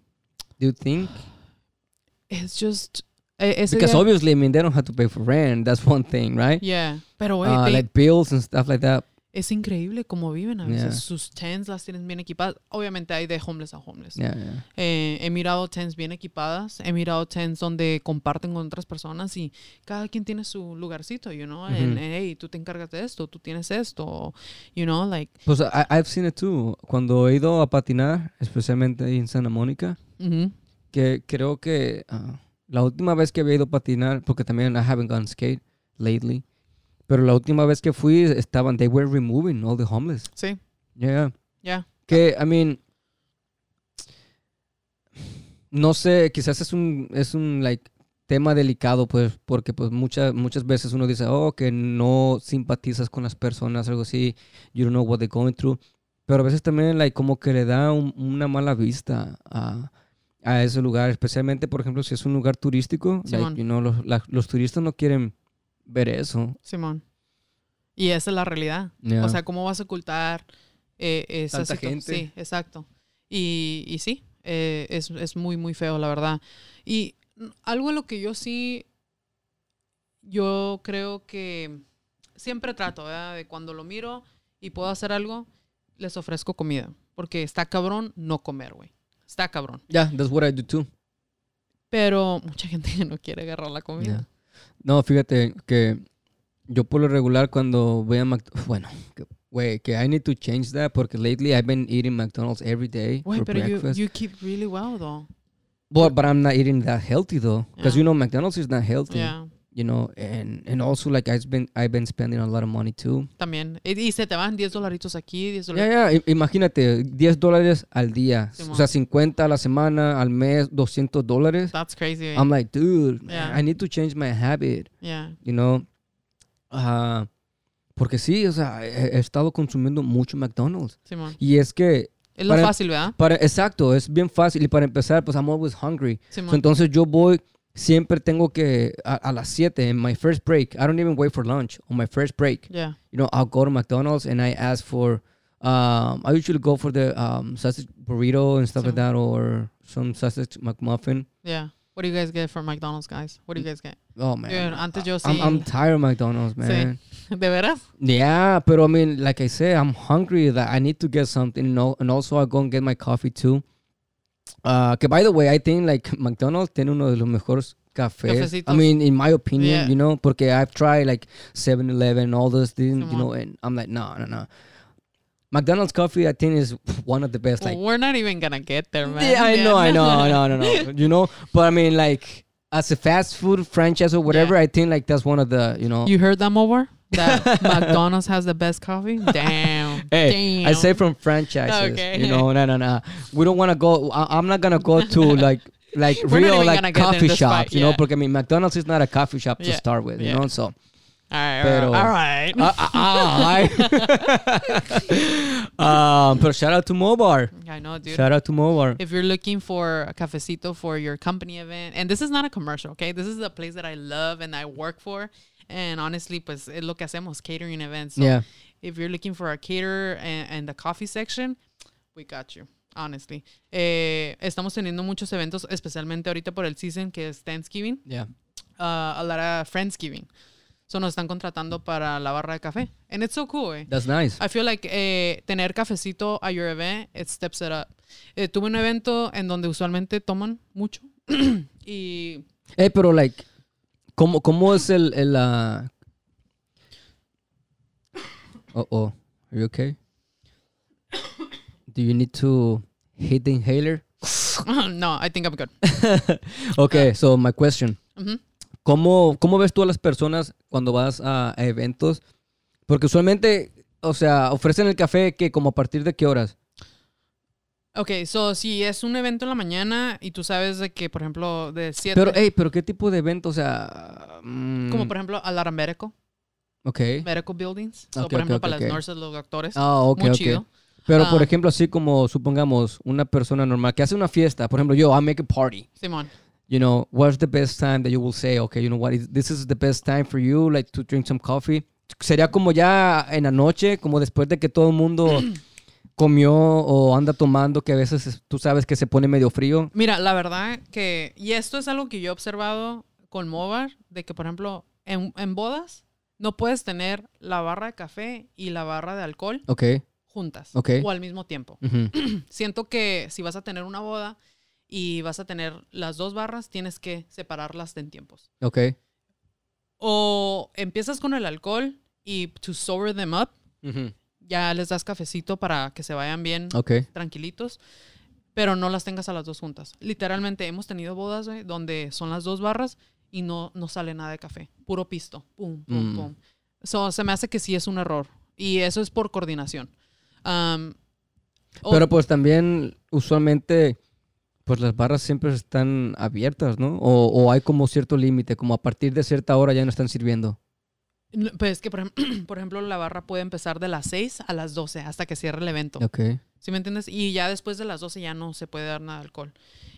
Do you think? It's just... eh, Because día- obviously, I mean, they don't have to pay for rent. That's one thing, right? Yeah. Pero, güey, Uh, they- like bills and stuff like that. Es increíble cómo viven a veces. Yeah. Sus tents las tienen bien equipadas. Obviamente hay de homeless a homeless. Yeah, yeah. Eh, he mirado tents bien equipadas. He mirado tents donde comparten con otras personas y cada quien tiene su lugarcito, you know. En, Ujú. en, hey, tú te encargas de esto, tú tienes esto, you know, like. Pues I, I've seen it too. Cuando he ido a patinar, especialmente ahí en Santa Mónica, ujú. que creo que ah, la última vez que había ido a patinar, porque también I haven't gone skate lately, pero la última vez que fui estaban, they were removing all the homeless. Sí, Yeah. ya. Que, I mean, no sé, quizás es un, es un, like, tema delicado, pues, porque, pues, muchas, muchas veces uno dice, oh, que no simpatizas con las personas, algo así, you don't know what they're going through, pero a veces también, like, como que le da un- una mala vista a, a ese lugar, especialmente, por ejemplo, si es un lugar turístico, like, you know, los, la- los turistas no quieren ver eso. Simón. Y esa es la realidad. Yeah. O sea, ¿cómo vas a ocultar eh, esa Tanta gente. Sí, exacto. Y, y sí, eh, es, es muy, muy feo, la verdad. Y algo en lo que yo sí, yo creo que siempre trato, ¿verdad? De cuando lo miro y puedo hacer algo, les ofrezco comida. Porque está cabrón no comer, güey. Está cabrón. yeah, that's what I do too. Pero mucha gente no quiere agarrar la comida. Yeah. No, fíjate que yo por lo regular cuando voy a McDonald's, bueno, que I need to change that porque lately I've been eating McDonald's every day Güey, for pero you, you keep really well, though. But, but I'm not eating that healthy though, because Yeah. you know McDonald's is not healthy. Yeah, You know, and and also like I've been I've been spending a lot of money too. también. Y, se te van 10 dolaritos aquí, 10 Ya, dolaritos. ya, i- imagínate, 10 dólares al día. Simón. o sea, 50 a la semana, al mes, 200 dólares. That's crazy. I'm like, dude, Yeah. I need to change my habit, yeah. you know. Ah, porque sí, o sea, he, he estado consumiendo mucho McDonald's. Simón. Y es que, Es lo Para- fácil, ¿verdad? para, exacto, es bien fácil. Y para empezar, pues I'm always hungry. So, entonces yo voy, siempre tengo que, a, a las 7, en my first break, I don't even wait for lunch. On my first break, Yeah. you know, I'll go to McDonald's and I ask for, um, I usually go for the um, sausage burrito and stuff like that, or some sausage McMuffin. Yeah. What do you guys get from McDonald's, guys? What do you guys get? Oh man, Dude, antes yo I'm, I'm tired of McDonald's, man. ¿De veras? Yeah, but I mean, like I said, I'm hungry. That I need to get something, you know, and also I go and get my coffee too. Uh, que by the way, I think like McDonald's tiene uno de los mejores cafés. I mean, in my opinion, Yeah. you know, porque I've tried like 7-Eleven, all those things, you Simón. know, and I'm like, no, no, no. McDonald's coffee, I think, is one of the best. Like, We're not even gonna get there, man. yeah, I know, I know, I know, I know, you know, but I mean, like, as a fast food franchise or whatever, I think like that's one of the, you know. You heard that, Mowar? That McDonald's has the best coffee? Damn. Hey, Damn. I say from franchises. Okay. You know, no, no, no. We don't want to go. I, I'm not gonna go to like like We're real like gonna get in coffee shops. You know, yeah. porque I mean McDonald's is not a coffee shop to Yeah. start with. You know, so All right, Pero- all right. uh, uh, uh, um, but shout out to Mobar. I know, dude. Shout out to Mobar. if you're looking for a cafecito for your company event, and this is not a commercial, okay? This is a place that I love and I work for. And honestly, pues es lo que hacemos, catering events. So Yeah. if you're looking for a caterer and, and the coffee section, we got you. Honestly. Eh, estamos teniendo muchos eventos, especialmente ahorita por el season que es Thanksgiving, Yeah. uh, a lot of Friendsgiving. So nos están contratando para la barra de café. And it's so cool, eh. That's nice. I feel like eh, tener cafecito a your event, it steps it up. Eh, tuve un evento en donde usualmente toman mucho y Hey, pero like, ¿cómo, cómo es el el uh... Uh oh, are you okay? Do you need to hit the inhaler? no, I think I'm good. Okay, so my question. Ujú. ¿Cómo, ¿Cómo ves tú a las personas cuando vas a, a eventos? Porque usualmente, o sea, ofrecen el café que como a partir de qué horas? Ok, so si es un evento en la mañana y tú sabes de que, por ejemplo, de 7, Pero, hey, pero ¿qué tipo de evento? O sea, mm, como por ejemplo a la Medical, ok. Medical Buildings. So, Ok, por ejemplo, para las nurses, los doctores. Ah, ok, muy chido. Pero, por Ah. ejemplo, así como supongamos una persona normal que hace una fiesta, por ejemplo, yo, I make a party. Simón. You know, what's the best time that you will say, okay, you know what, is- this is the best time for you, like to drink some coffee? Sería como ya en la noche, como después de que todo el mundo comió o anda tomando, que a veces es- tú sabes que se pone medio frío. Mira, la verdad que, y esto es algo que yo he observado con Movar, de que, por ejemplo, en, en bodas no puedes tener la barra de café y la barra de alcohol Ok. juntas Ok. o al mismo tiempo. Siento que si vas a tener una boda y vas a tener las dos barras, tienes que separarlas en tiempos. Ok. O empiezas con el alcohol y to sober them up, ya les das cafecito para que se vayan bien Ok. tranquilitos, pero no las tengas a las dos juntas. Literalmente hemos tenido bodas donde son las dos barras y no, no sale nada de café, puro pisto, pum, pum, Mm. pum. So, se me hace que sí es un error y eso es por coordinación. Um, o- Pero pues también, usualmente, pues las barras siempre están abiertas, ¿no? O, o hay como cierto límite, como a partir de cierta hora ya no están sirviendo. Pues es que, por, ejem- por ejemplo, la barra puede empezar de las 6 a las 12 hasta que cierre el evento. Ok. ¿Sí me entiendes? Y ya después de las 12 ya no se puede dar nada de alcohol.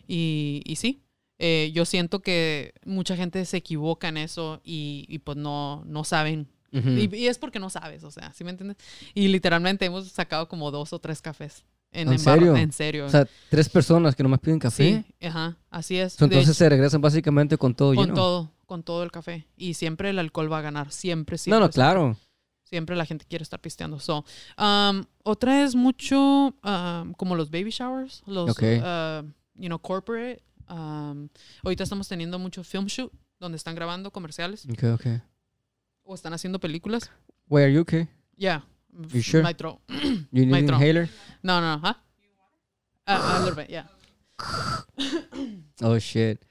Y, y sí, eh, yo siento que mucha gente se equivoca en eso y, y pues no, no saben. Ujú. Y, y es porque no sabes, o sea, ¿sí me entiendes? Y literalmente hemos sacado como dos o tres cafés. En, ¿En en barra- serio? En serio. O sea, tres personas que nomás piden café. sí, ajá, así es. Entonces se regresan básicamente con todo con lleno. todo, con todo el café. Y siempre el alcohol va a ganar, siempre, no, siempre. no, siempre. claro. Siempre la gente quiere estar pisteando. So, um, otra es mucho um, como los baby showers, los, uh, you know, corporate. Um, ahorita estamos teniendo mucho film shoot donde están grabando comerciales Ok, ok. o están haciendo películas. Wait, are you okay? Yeah. You sure? My throat. You need an inhaler? No, no, huh? Uh, a little bit, yeah. oh shit.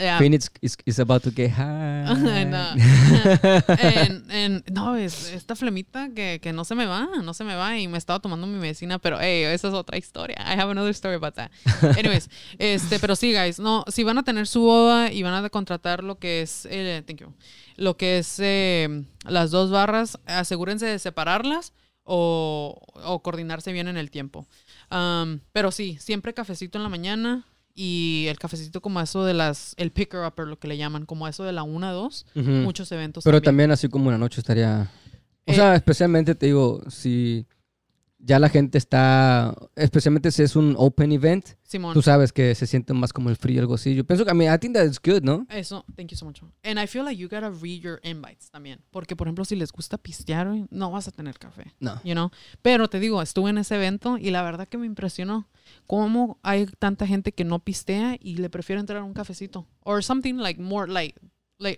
Yeah. Phoenix is, is about to get high. no. En- en- no, es esta flemita que, que no se me va, no se me va y me estaba tomando mi medicina, pero hey, esa es otra historia. I have another story about that. Anyways, este, pero sí, guys, no, si van a tener su boda y van a contratar lo que es, eh, thank you, lo que es eh, las dos barras, asegúrense de separarlas o, o coordinarse bien en el tiempo. Um, pero sí, siempre cafecito en la mañana y el cafecito como eso de las, el picker upper, lo que le llaman, como eso de la 1 2, Ujú. muchos eventos. Pero también. también así como una noche estaría... O Eh, sea, especialmente te digo, si ya la gente está... Especialmente si es un open event, Simón. tú sabes que se siente más como el frío, algo así. Yo pienso que, I mean, I think that's good, ¿no? Eso, thank you so much. And I feel like you gotta read your invites también. Porque, por ejemplo, si les gusta pistear, no vas a tener café. No. You know? Pero te digo, estuve en ese evento y la verdad que me impresionó cómo hay tanta gente que no pistea y le prefiere entrar a un cafecito. Or something like more light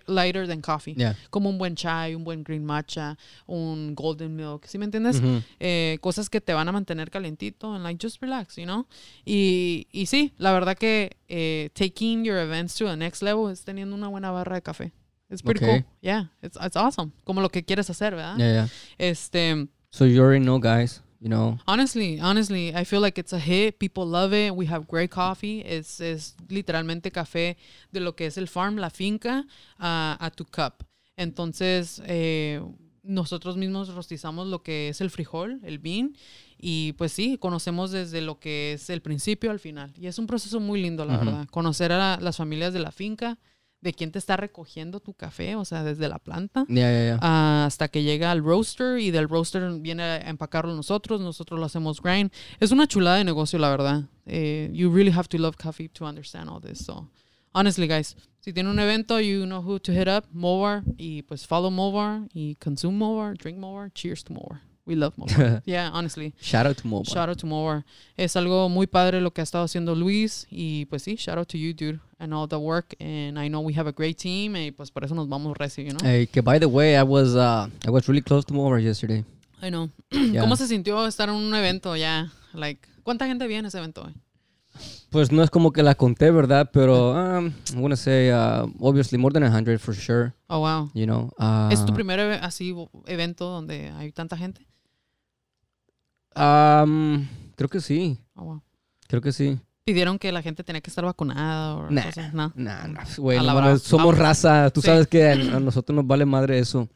lighter than coffee. Yeah. Como un buen chai, un buen green matcha, un golden milk. ¿Sí me entiendes? Eh, cosas que te van a mantener calentito and like just relax, you know? Y, y sí, la verdad que eh, taking your events to the next level es teniendo una buena barra de café. It's pretty Okay. cool. Yeah, it's, it's awesome. Como lo que quieres hacer, ¿verdad? Yeah, yeah. Este, So you already know, guys, you know. honestly, honestly, I feel like it's a hit. People love it. We have great coffee. Es, es literalmente café de lo que es el farm, la finca, a a tu cup. Entonces, eh, nosotros mismos rostizamos lo que es el frijol, el bean, y pues sí, conocemos desde lo que es el principio al final. Y es un proceso muy lindo, la verdad. Conocer a la- las familias de la finca, de quién te está recogiendo tu café, o sea, desde la planta Yeah, yeah, yeah. hasta que llega al roaster y del roaster viene a empacarlo nosotros, nosotros lo hacemos grind. Es una chulada de negocio, la verdad. Eh, you really have to love coffee to understand all this. So, honestly, guys, si tienen un evento, you know who to hit up, Movar, y pues follow Movar, y consume Movar, drink Movar, cheers to Movar. We love Movar. yeah, honestly. Shout out to Mobile. Shout out to Movar. Es algo muy padre lo que ha estado haciendo Luis y pues sí, shout out to you, dude, and all the work. And I know we have a great team y pues por eso nos vamos recio, you know? Hey, que by the way, I was uh, I was really close to Mobile yesterday. I know. Yeah. ¿Cómo se sintió estar en un evento ya? Like, ¿cuánta gente había en ese evento? güey? Pues no es como que la conté, ¿verdad? Pero um, I want to say uh, obviously more than 100 for sure, Oh, wow. you know. Uh, ¿Es tu primer así evento donde hay tanta gente? Um, creo que sí. Oh, wow. Creo que sí. ¿Pidieron que la gente tenía que estar vacunada o Nah. cosas? No. Nah, nah, güey, A no brava. somos raza. Tú Sí. sabes que a, a nosotros nos vale madre eso.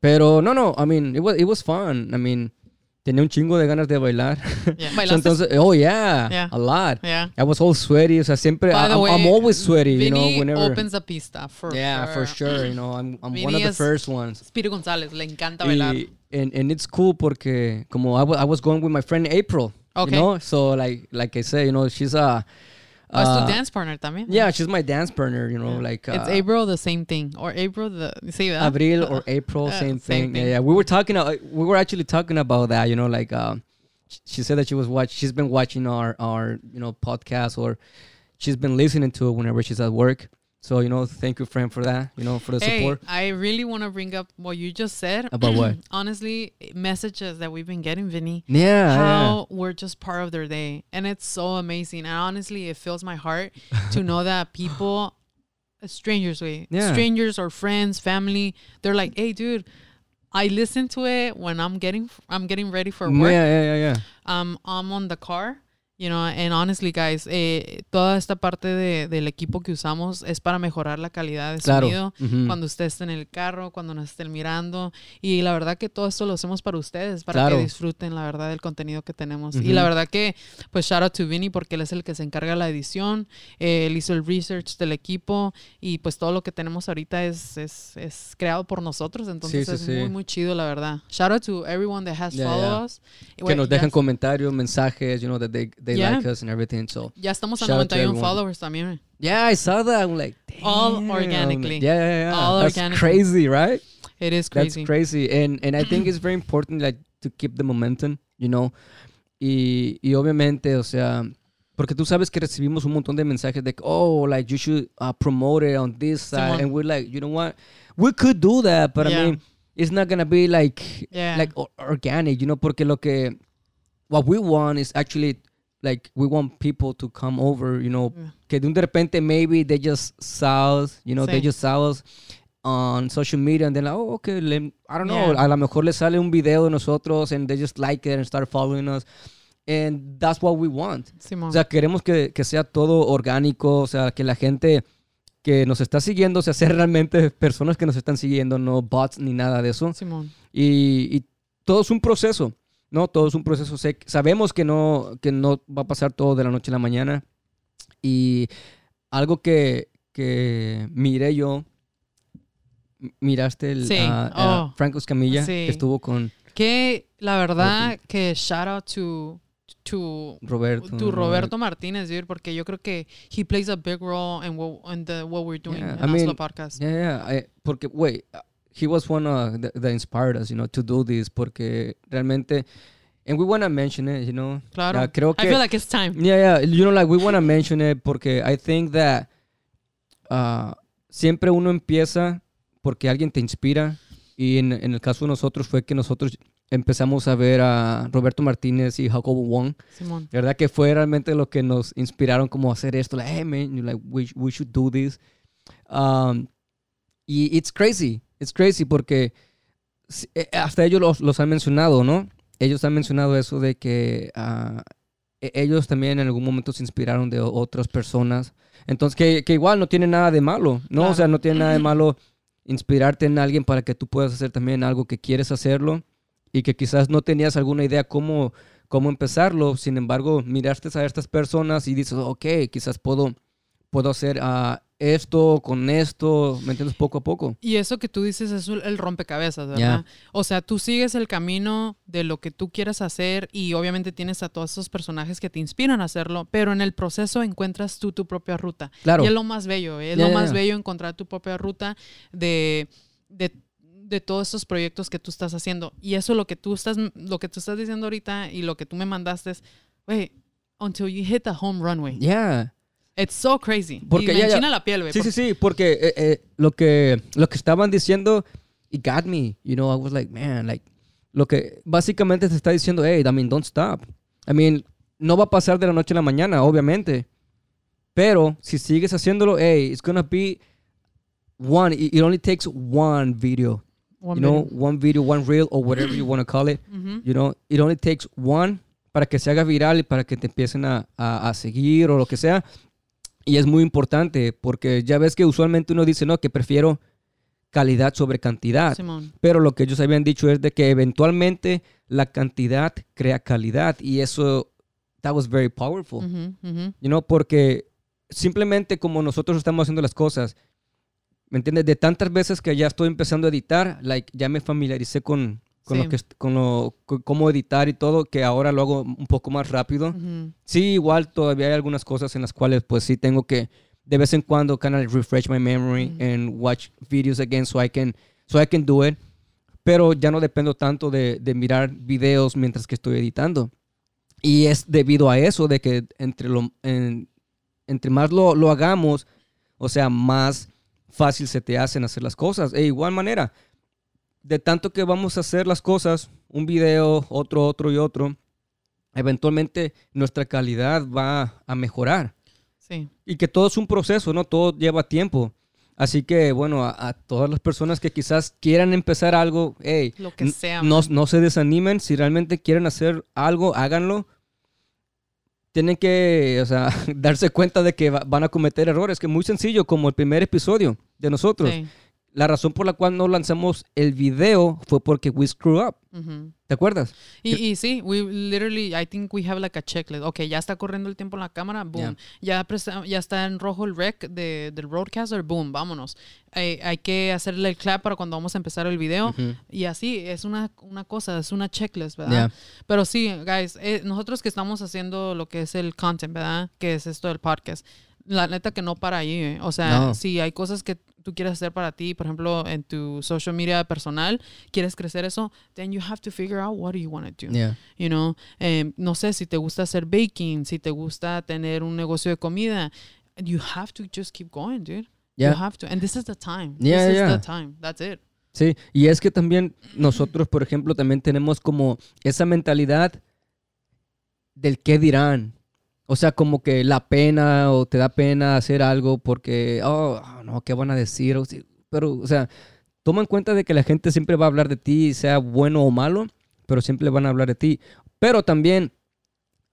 Pero no, no, I mean, it was, it was fun. I mean, tenía un chingo de ganas de bailar. Yeah. So, entonces, oh yeah, Yeah. a lot. yeah. I was all sweaty. O sea, siempre, the I'm, I'm way, always sweaty, you know, Vinny whenever. opens the pista, for yeah, for sure. You know, I'm, I'm one Vinny of the first ones. Spiro González, le encanta bailar. And, and it's cool porque como I I was going with my friend April, Okay. you know, so like like I say, you know, she's a Oh, uh, tu dance partner también. yeah, she's my dance partner, you know, Yeah. like It's uh, April, the same thing. Or April, the... Sí, ¿verdad? Abril or April, Uh, same same thing. thing. Yeah, yeah, we were talking. Uh, we were actually talking about that. You know, like sh- she said that she was watch. She's been watching our our you know podcast or she's been listening to it whenever she's at work. So you know, thank you, friend, for that. You know, for the Hey, support. I really want to bring up what you just said. About what? Honestly, messages that we've been getting, Vinny. Yeah, yeah. how we're just part of their day. And it's so amazing. And honestly, it fills my heart to know that people, strangers, wait, Yeah. strangers or friends, family, they're like, hey, dude, I listen to it when I'm getting I'm getting ready for Yeah, work. yeah, yeah, yeah. Um, I'm on the car. You know, and honestly, guys, eh, toda esta parte de, del equipo que usamos es para mejorar la calidad de Claro. sonido Ujú. cuando usted esté en el carro, cuando nos estén mirando. Y la verdad que todo esto lo hacemos para ustedes, para Claro. que disfruten la verdad del contenido que tenemos. Y Ujú. la verdad que, pues, shout out to Vinny porque él es el que se encarga de la edición, eh, él hizo el research del equipo y pues todo lo que tenemos ahorita es, es, es creado por nosotros. Entonces sí, es sí. muy, muy chido, la verdad. Shout out to everyone that has Yeah, followed yeah. us. que nos dejan comentarios, mensajes, you know, that they, they Yeah. like us and everything. So, ya estamos a shout 91 followers también. yeah, I saw that. I'm like, All organically. Yeah, yeah, yeah. All That's organically. crazy, right? It is crazy. That's crazy. And, and I think it's very important, like, to keep the momentum, you know. Y, y obviamente, o sea, porque tú sabes que recibimos un montón de mensajes de, oh, like, you should uh, promote it on this side. Simón. And we're like, you know what? We could do that, but I mean, it's not going to be like, Yeah. like organic, you know, porque lo que, what we want is actually like we want people to come over, you know, Yeah. que de un de repente maybe they just saw us, you know, they Sí. just saw us on social media and then like, oh, okay, le- I don't know, Yeah. a lo mejor les sale un video de nosotros and they just like it and start following us. And that's what we want. Simón. O sea, queremos que, que sea todo orgánico, o sea, que la gente que nos está siguiendo, o sea, sea realmente personas que nos están siguiendo, no bots ni nada de eso. Simón. Y, y todo es un proceso, ¿no? Todo es un proceso. Sé- sabemos que no, que no va a pasar todo de la noche a la mañana. Y algo que, que miré yo, miraste el Sí. ah, Oh. Franco Escamilla, Sí. que estuvo con Que la verdad que shout out to to Roberto. to Roberto Martínez, dude, porque yo creo que he plays a big role in what in the what we're doing Yeah, in I mean, podcast. Yeah, yeah. I- porque, wait, he was one uh, that, that inspired us, you know, to do this, porque realmente, and we want to mention it, you know. Claro. Ya, creo I que, feel like it's time. yeah, yeah, you know, like we want to mention it porque I think that uh, siempre uno empieza porque alguien te inspira y en, en el caso de nosotros fue que nosotros empezamos a ver a Roberto Martínez y Jacobo Wong Simón. la verdad que fue realmente lo que nos inspiraron como a hacer esto. Like, hey, man, like, we, we should do this. Um, y it's crazy. It's crazy porque eh, hasta ellos los, los han mencionado, ¿no? Ellos han mencionado eso de que e- ellos también en algún momento se inspiraron de otras personas. Entonces, que, que igual no tiene nada de malo, ¿no? O sea, no tiene nada de malo inspirarte en alguien para que tú puedas hacer también algo que quieres hacerlo y que quizás no tenías alguna idea cómo, cómo empezarlo. Sin embargo, miraste a estas personas y dices, ok, quizás puedo, puedo hacer ah, esto con esto, ¿me entiendes? Poco a poco. Y eso que tú dices es el rompecabezas, ¿verdad? Ya. O sea, tú sigues el camino de lo que tú quieres hacer y obviamente tienes a todos esos personajes que te inspiran a hacerlo, pero en el proceso encuentras tú tu propia ruta. Claro. Y es lo más bello, ¿eh? es Ya, lo más ya. bello encontrar tu propia ruta de, de, de todos estos proyectos que tú estás haciendo. Y eso lo que tú estás, lo que tú estás diciendo ahorita y lo que tú me mandaste es, güey, until you hit the home run, güey. Yeah. It's so crazy. Porque y me enchina la piel, güey. Sí, sí, sí, porque eh, eh, lo, que, lo que estaban diciendo, it got me. You know, I was like, man, like, lo que básicamente te está diciendo, hey, I mean, don't stop. I mean, no va a pasar de la noche a la mañana, obviamente. Pero si sigues haciéndolo, hey, it's gonna be one. It, it only takes one video. One you know, minute. one video, one reel, or whatever you want to call it. Ujú. You know, it only takes one para que se haga viral y para que te empiecen a, a- a seguir o lo que sea. Y es muy importante porque ya ves que usualmente uno dice, no, que prefiero calidad sobre cantidad. Simón. Pero lo que ellos habían dicho es de que eventualmente la cantidad crea calidad y eso, that was very powerful. You know, porque simplemente como nosotros estamos haciendo las cosas, ¿me entiendes? De tantas veces que ya estoy empezando a editar, like, ya me familiaricé con, con Sí. lo que, con lo, con cómo editar y todo, que ahora lo hago un poco más rápido. Sí, igual todavía hay algunas cosas en las cuales pues sí tengo que de vez en cuando kind of refresh my memory and watch videos again so I can so I can do it. Pero ya no dependo tanto de, de mirar videos mientras que estoy editando. Y es debido a eso de que entre lo en- entre más lo, lo hagamos, o sea, más fácil se te hacen hacer las cosas. E igual manera, de tanto que vamos a hacer las cosas, un video, otro, otro y otro, eventualmente nuestra calidad va a mejorar. Sí. Y que todo es un proceso, ¿no? Todo lleva tiempo. Así que, bueno, a, a todas las personas que quizás quieran empezar algo, hey, Lo que sea. no, se desanimen. Si realmente quieren hacer algo, háganlo. Tienen que, o sea, darse cuenta de que va- van a cometer errores, que es muy sencillo, como el primer episodio de nosotros. Sí. La razón por la cual no lanzamos el video fue porque we screw up. Ujú. ¿Te acuerdas? Y, y sí, we literally, I think we have like a checklist. Ok, ya está corriendo el tiempo en la cámara, boom. Ya, está en rojo el rec de, del roadcaster, boom, vámonos. Hay que hacerle el clap para cuando vamos a empezar el video. Y así, es una, una cosa, es una checklist, ¿verdad? Yeah. Pero sí, guys, eh, nosotros que estamos haciendo lo que es el content, ¿verdad? Que es esto del podcast. La neta que no para ahí, eh. O sea, No. si hay cosas que tú quieres hacer para ti, por ejemplo, en tu social media personal, quieres crecer eso, then you have to figure out what do you want to do. Yeah. You know, Em, no sé si te gusta hacer baking, si te gusta tener un negocio de comida, you have to just keep going, dude. Yeah. You have to, and this is the time. Yeah, this yeah. is the time. That's it. Sí, y es que también nosotros, por ejemplo, también tenemos como esa mentalidad del qué dirán. O sea, como que la pena o te da pena hacer algo porque, oh, no, ¿qué van a decir? Pero, o sea, toma en cuenta de que la gente siempre va a hablar de ti, sea bueno o malo, pero siempre van a hablar de ti. Pero también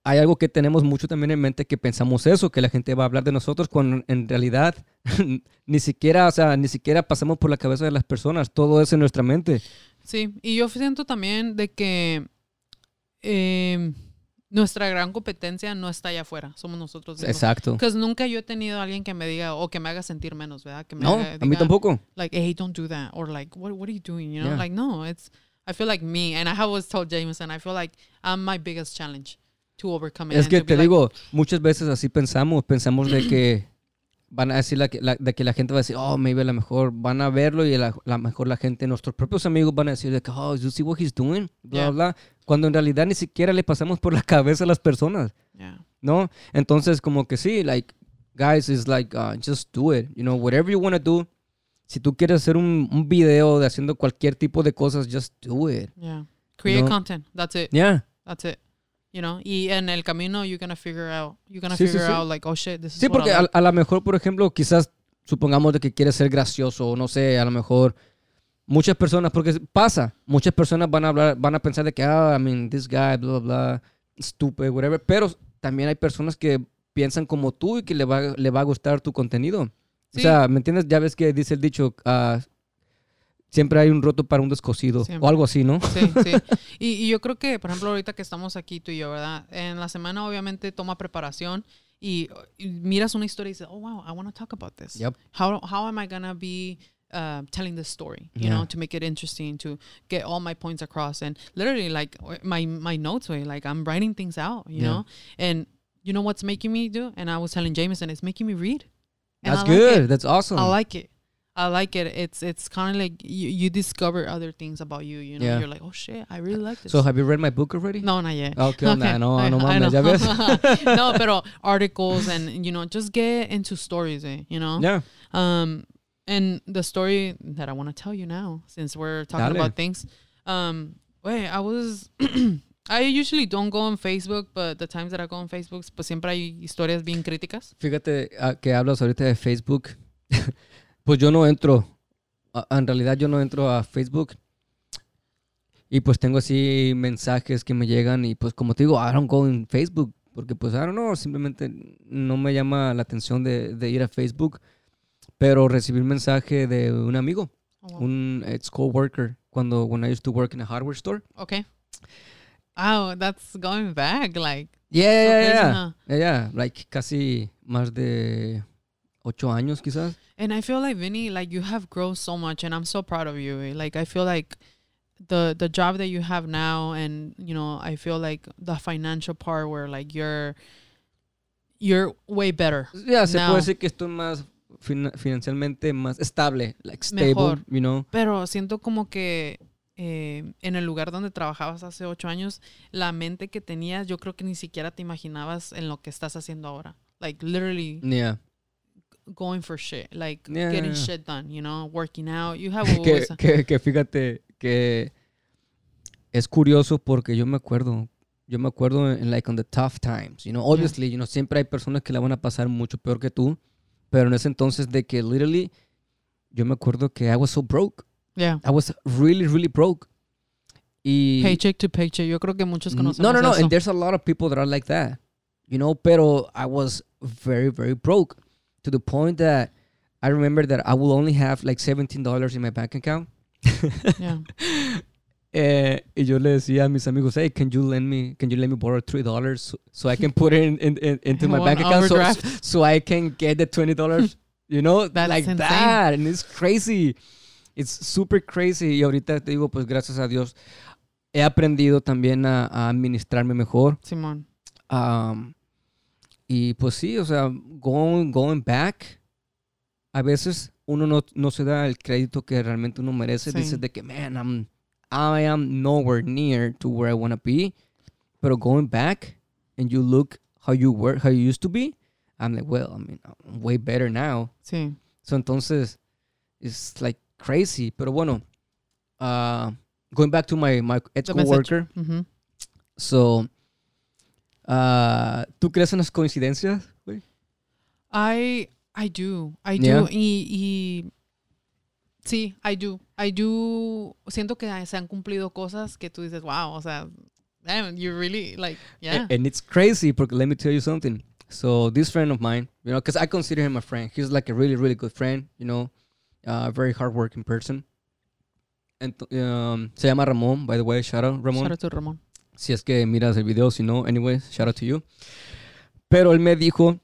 hay algo que tenemos mucho también en mente que pensamos eso, que la gente va a hablar de nosotros cuando en realidad ni siquiera, o sea, ni siquiera pasamos por la cabeza de las personas, todo es en nuestra mente. Sí, y yo siento también de que eh, nuestra gran competencia no está allá afuera, somos nosotros mismos. Exacto. Porque nunca yo he tenido a alguien que me diga o que me haga sentir menos, ¿verdad? Que me No, haga- a mí diga, tampoco. Like, hey, don't do that. Or like, what, what are you doing? You know, Yeah. like, no, it's, I feel like me. And I always told Jameson, I feel like I'm my biggest challenge to overcome it. Es que te like, digo, muchas veces así pensamos, pensamos de que van a decir la, que- la- de que la gente va a decir, oh, maybe a lo mejor van a verlo y a la, la mejor la gente, nuestros propios amigos van a decir de que, oh, you see what he's doing, bla, Yeah. bla, cuando en realidad ni siquiera le pasamos por la cabeza a las personas, yeah. ¿no? Entonces, como que sí, like, guys, it's like, uh, just do it, you know, whatever you want to do. Si tú quieres hacer un, un video de haciendo cualquier tipo de cosas, just do it. Yeah. Create know? content. That's it. Yeah. That's it. You know, y en el camino you're gonna figure out, you're gonna Sí, figure sí. out like, oh shit, this is Sí, what porque a, like. a lo mejor, por ejemplo, quizás supongamos de que quieres ser gracioso o no sé, a lo mejor muchas personas, porque pasa, muchas personas van a hablar, van a pensar de que, ah, I mean, this guy, bla, bla, bla, stupid, whatever, pero también hay personas que piensan como tú y que le va, le va a gustar tu contenido. O Sí. sea, ¿me entiendes? Ya ves que dice el dicho, ah, siempre hay un roto para un descosido Siempre. o algo así, ¿no? Sí, sí. Y, y yo creo que, por ejemplo, ahorita que estamos aquí tú y yo, ¿verdad? En la semana obviamente toma preparación y, y miras una historia y dices, oh, wow, I want to talk about this. Yep. How, how am I going to be uh, telling this story, you Yeah. know, to make it interesting, to get all my points across. And literally, like, my, my notes, way, like, I'm writing things out, you Yeah. know? And you know what's making me do? And I was telling Jameson, it's making me read. And That's like good. it. That's awesome. I like it. I like it. It's it's kind of like you, you discover other things about you. You know, Yeah. you're like, oh shit, I really like this. so, have you read my book already? no, not yet. Oh, ¿qué onda? Okay. No, I- no I mames, know. ves. no, pero articles and you know, just get into stories. Eh, you know. Yeah. Um, and the story that I want to tell you now, since we're talking Dale. about things, um, wait, I was. I usually don't go on Facebook, but the times that I go on Facebook, pues siempre hay historias bien críticas. Fíjate ah, que hablas ahorita de Facebook. pues yo no entro. a- En realidad yo no entro a Facebook. Y pues tengo así mensajes que me llegan y pues como te digo, I don't go in Facebook. Porque pues I don't know, simplemente no me llama la atención de, de ir a Facebook. Pero recibí un mensaje de un amigo, Oh, wow. un ex coworker, cuando when I used to work in a hardware store. Okay. Oh, that's going back. Like, Yeah, yeah, yeah. huh? Yeah, yeah, like casi más de ocho años quizás. And I feel like Vinny, like you have grown so much, and I'm so proud of you. Like I feel like the the job that you have now, and you know, I feel like the financial part where like you're you're way better. Ya, se puede decir que estoy más financieramente más estable, like stable, Mejor. you know. Pero siento como que eh, en el lugar donde trabajabas hace ocho años, la mente que tenías, yo creo que ni siquiera te imaginabas en lo que estás haciendo ahora. Like literally Yeah. Going for shit, like Yeah, getting yeah, yeah. shit done, you know, working out. You have que, always uh, que, que fíjate que es curioso porque yo me acuerdo, yo me acuerdo en like on the tough times, you know, obviously, you know, siempre hay personas que la van a pasar mucho peor que tú, pero en ese entonces de que literally yo me acuerdo que I was so broke. yeah. I was really really broke. Y Paycheck to paycheck. Yo creo que muchos conocemos No, no, no. eso. And there's a lot of people that are like that. You know, pero I was very, very broke to the point that I remember that I will only have like $17 in my bank account. Yeah. Eh, y yo le decía a mis amigos, hey, can you lend me, can you let me borrow $3 so, so I can put it in, in, in- into my bank account so, overdraft. so I can get the $20? you know, That's like insane. that. And it's crazy. It's super crazy. Y ahorita te digo, pues gracias a Dios, he aprendido también a, a administrarme mejor. Simón. Um, y pues sí, o sea, going, going back, a veces uno no, no se da el crédito que realmente uno merece. Sí. Dices de que, man, I'm, I am nowhere near to where I want to be. Pero going back and you look how you were, how you used to be, I'm like, well, I mean, I'm way better now. Sí. So entonces, it's like crazy. Pero bueno, uh, going back to my, my ex coworker. Ujú. So, Ah, ¿Tú crees en las coincidencias, güey? I I do. I do. Yeah. Y, y sí, I do. I do. Siento que se han cumplido cosas que tú dices, wow, o sea, damn, you really like, yeah. A- And it's crazy because let me tell you something. So this friend of mine, you know, because I consider him a friend. He's like a really, really good friend. You know, uh, very hardworking person. And um, se llama Ramón, by the way. Shout out, Ramón. Shout out to Ramón. Si es que miras el video, si no, anyways, shout out to you. Pero él me dijo,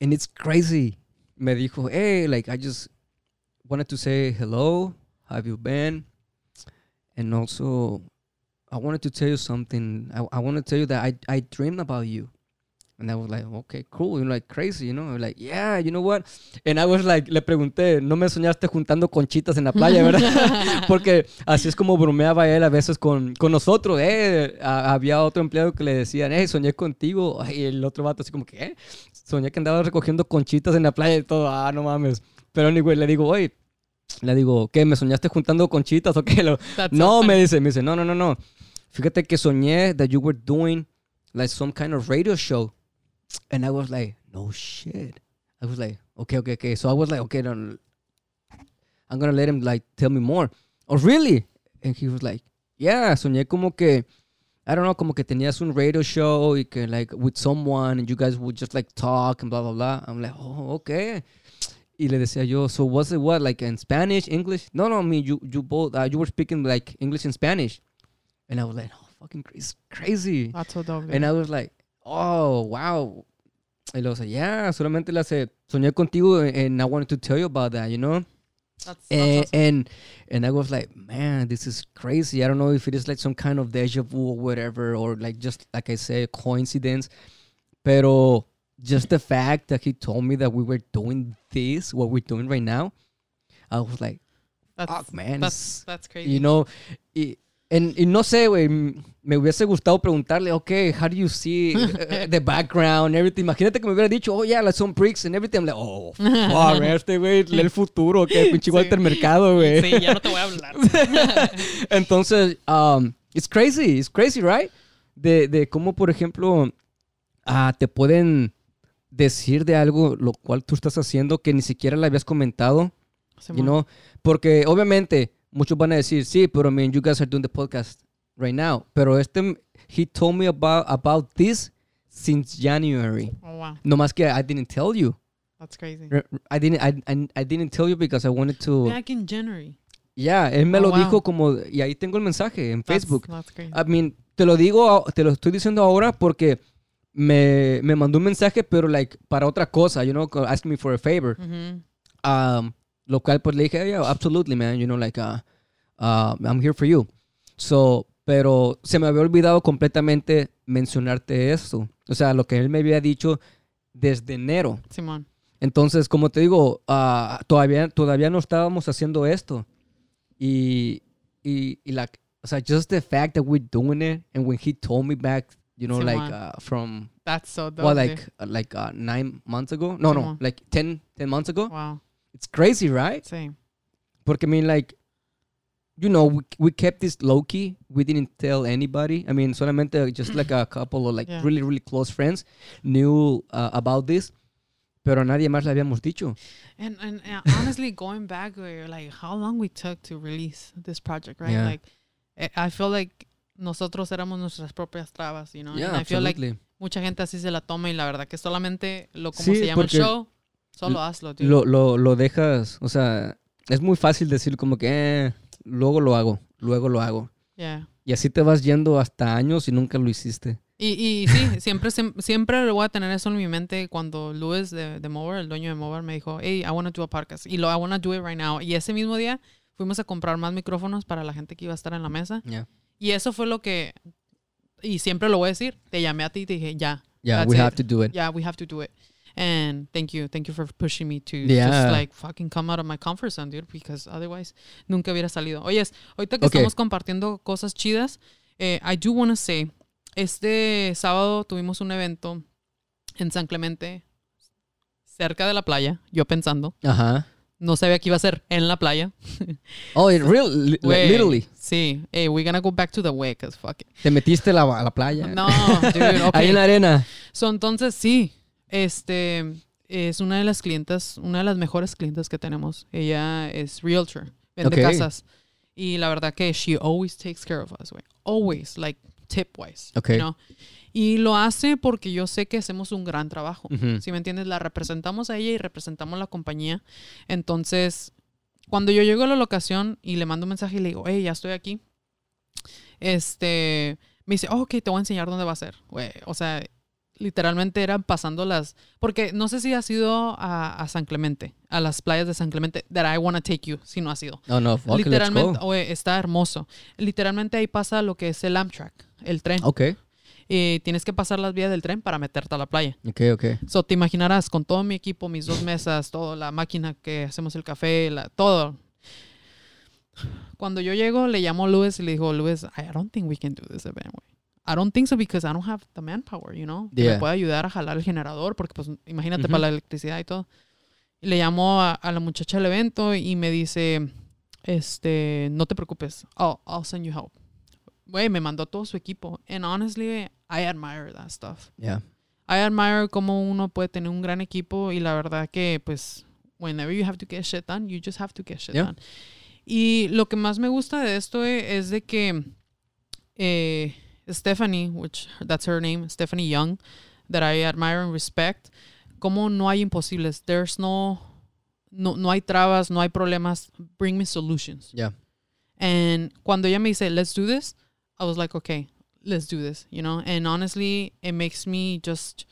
and it's crazy. Me dijo, hey, like I just wanted to say hello. How have you been? And also, I wanted to tell you something. I, I want to tell you that I, I dreamed about you. And I was like, okay, cool. You know, like crazy, you know, like, yeah, you know what? And I was like, le pregunté, ¿no me soñaste juntando conchitas en la playa, verdad? Porque así es como bromeaba él a veces con, con nosotros. Eh, a- había otro empleado que le decían, hey, soñé contigo. Y el otro vato así como, ¿qué? Soñé que andaba recogiendo conchitas en la playa y todo. Ah, no mames. Pero anyway, le digo, oye, le digo, ¿qué? ¿Me soñaste juntando conchitas o qué? Lo- no, me dice, me dice, no, no, no, no. Fíjate que soñé that you were doing like some kind of radio show. And I was like, no shit. I was like, okay, okay, okay. So I was like, okay, no, I'm gonna let him like tell me more. Oh, really? And he was like, yeah, soñé como que, I don't know, como que tenías un radio show y que like with someone and you guys would just like talk and blah, blah, blah. I'm like, oh, okay. Y le decía yo, so was it what, like in Spanish, English? No, no, I mean, you, you both, uh, you were speaking like English and Spanish. And I was like, oh, fucking crazy. crazy. That's so dope. And I was like, oh, wow. Y luego dice, yeah, solamente le eh, hace, soñé contigo and I wanted to tell you about that, you know? That's, that's And, awesome. and and I was like, man, this is crazy. I don't know if it is like some kind of deja vu or whatever, or like just like I say, coincidence. Pero just the fact that he told me that we were doing this, what we're doing right now, I was like, that's, fuck, man. that's, that's crazy. you know, y, and, y no sé, güey, me hubiese gustado preguntarle, okay, how do you see uh, the background, everything? Imagínate que me hubiera dicho, oh, yeah, like some bricks and everything. I'm like, oh, fuck, este güey, lee el futuro, que pinche Sí. Walter Mercado, güey. sí, ya no te voy a hablar. Entonces, um, it's crazy, it's crazy, right? De, de cómo, por ejemplo, ah, te pueden decir de algo lo cual tú estás haciendo que ni siquiera le habías comentado, you Simón. know? Porque obviamente muchos van a decir, sí, pero I mean, you guys are doing the podcast right now. Pero este, he told me about, about this since January. Oh, wow. No más que I didn't tell you. That's crazy. I didn't, I, I, I didn't tell you because I wanted to. Back in January. Yeah, él me Oh, lo wow. dijo como, y ahí tengo el mensaje en That's- Facebook. That's crazy. I mean, te lo digo, te lo estoy diciendo ahora porque me, me mandó un mensaje, pero like para otra cosa, you know, asking me for a favor. Mhm. Um, lo cual pues le dije, yeah, absolutely, man, you know, like, uh, uh, I'm here for you. So, pero se me había olvidado completamente mencionarte esto. O sea, lo que él me había dicho desde enero. Simón. Entonces, como te digo, ah, todavía, todavía no estábamos haciendo esto. Y, y, y like, o sea, just the fact that we're doing it, and when he told me back, you know, like uh, from, That's so dope. dude. like, uh, like uh, nine months ago? No, no, like 10, 10 months ago? Wow. It's crazy, right? Sí. Porque, I mean, like, you know, we, we kept this low key. We didn't tell anybody. I mean, solamente just like a couple of like Yeah. really, really close friends knew uh, about this. Pero nadie más le habíamos dicho. And and uh, honestly, going back, like how long we took to release this project, right? Yeah. Like, eh, I feel like nosotros éramos nuestras propias trabas, you know. Yeah, and I feel like mucha gente así se la toma y la verdad que solamente lo como Sí, se llama el show, solo hazlo, dude. lo, lo, lo dejas, o sea, es muy fácil decir como que eh, luego lo hago, luego lo hago. Yeah. Y así te vas yendo hasta años y nunca lo hiciste. Y, y sí, siempre, siem- siempre voy a tener eso en mi mente cuando Luis de, de Mover, el dueño de Mover, me dijo, hey, I want to do a podcast. Y lo, I want to do it right now. Y ese mismo día fuimos a comprar más micrófonos para la gente que iba a estar en la mesa. Yeah. Y eso fue lo que, y siempre lo voy a decir, te llamé a ti y te dije, ya, Yeah, we it. have to do it. yeah, we have to do it. And thank you, thank you for pushing me to Yeah. just like fucking come out of my comfort zone, dude, because otherwise nunca hubiera salido. Oyes, ahorita que Ok. estamos compartiendo cosas chidas, eh, I do want to say, este sábado tuvimos un evento en San Clemente, cerca de la playa, yo pensando, Ajá. No sabía que iba a ser en la playa. Oh, it real, Güey, literally. Sí. Hey, we're gonna go back to the way, cause fuck it. Te metiste a la, a la playa. No, dude, ok. Ahí en la arena. So, entonces, sí. Este es una de las clientas, una de las mejores clientas que tenemos. Ella es realtor, vende Ok. casas. Y la verdad que she always takes care of us, güey. Always, like tip wise. Ok. you know? Y lo hace porque yo sé que hacemos un gran trabajo. Ujú. Si me entiendes, la representamos a ella y representamos la compañía. Entonces, cuando yo llego a la locación y le mando un mensaje y le digo, hey, ya estoy aquí, este, me dice, oh, ok, te voy a enseñar dónde va a ser. Güey, o sea, literalmente eran pasando las, porque no sé si has ido a, a San Clemente, a las playas de San Clemente, that I want to take you, si no has ido. No, no, fuck let's Literalmente, go. está hermoso. Literalmente ahí pasa lo que es el Amtrak, el tren. Ok, Y tienes que pasar las vías del tren para meterte a la playa. ok, ok. So, te imaginarás con todo mi equipo, mis dos mesas, toda la máquina que hacemos el café, la, todo. Cuando yo llego, le llamo a Luis y le digo, Luis, I don't think we can do this event, güey. I don't think so because I don't have the manpower, you know? Que Yeah. Me puede ayudar a jalar el generador porque, pues, imagínate para la electricidad y todo. Y le llamo a, a la muchacha del evento y me dice, este, no te preocupes, I'll, I'll send you help. Güey, me mandó todo su equipo. And honestly, I admire that stuff. Yeah. I admire cómo uno puede tener un gran equipo y la verdad que pues whenever you have to get shit done, you just have to get shit Yeah. done. Y lo que más me gusta de esto eh, es de que eh, Stephanie, which that's her name, Stephanie Young, that I admire and respect, como no hay imposibles. There's no, no, no hay trabas, no hay problemas. Bring me solutions. Yeah. And cuando ella me dice, let's do this, I was like, okay, let's do this, you know? And honestly, it makes me just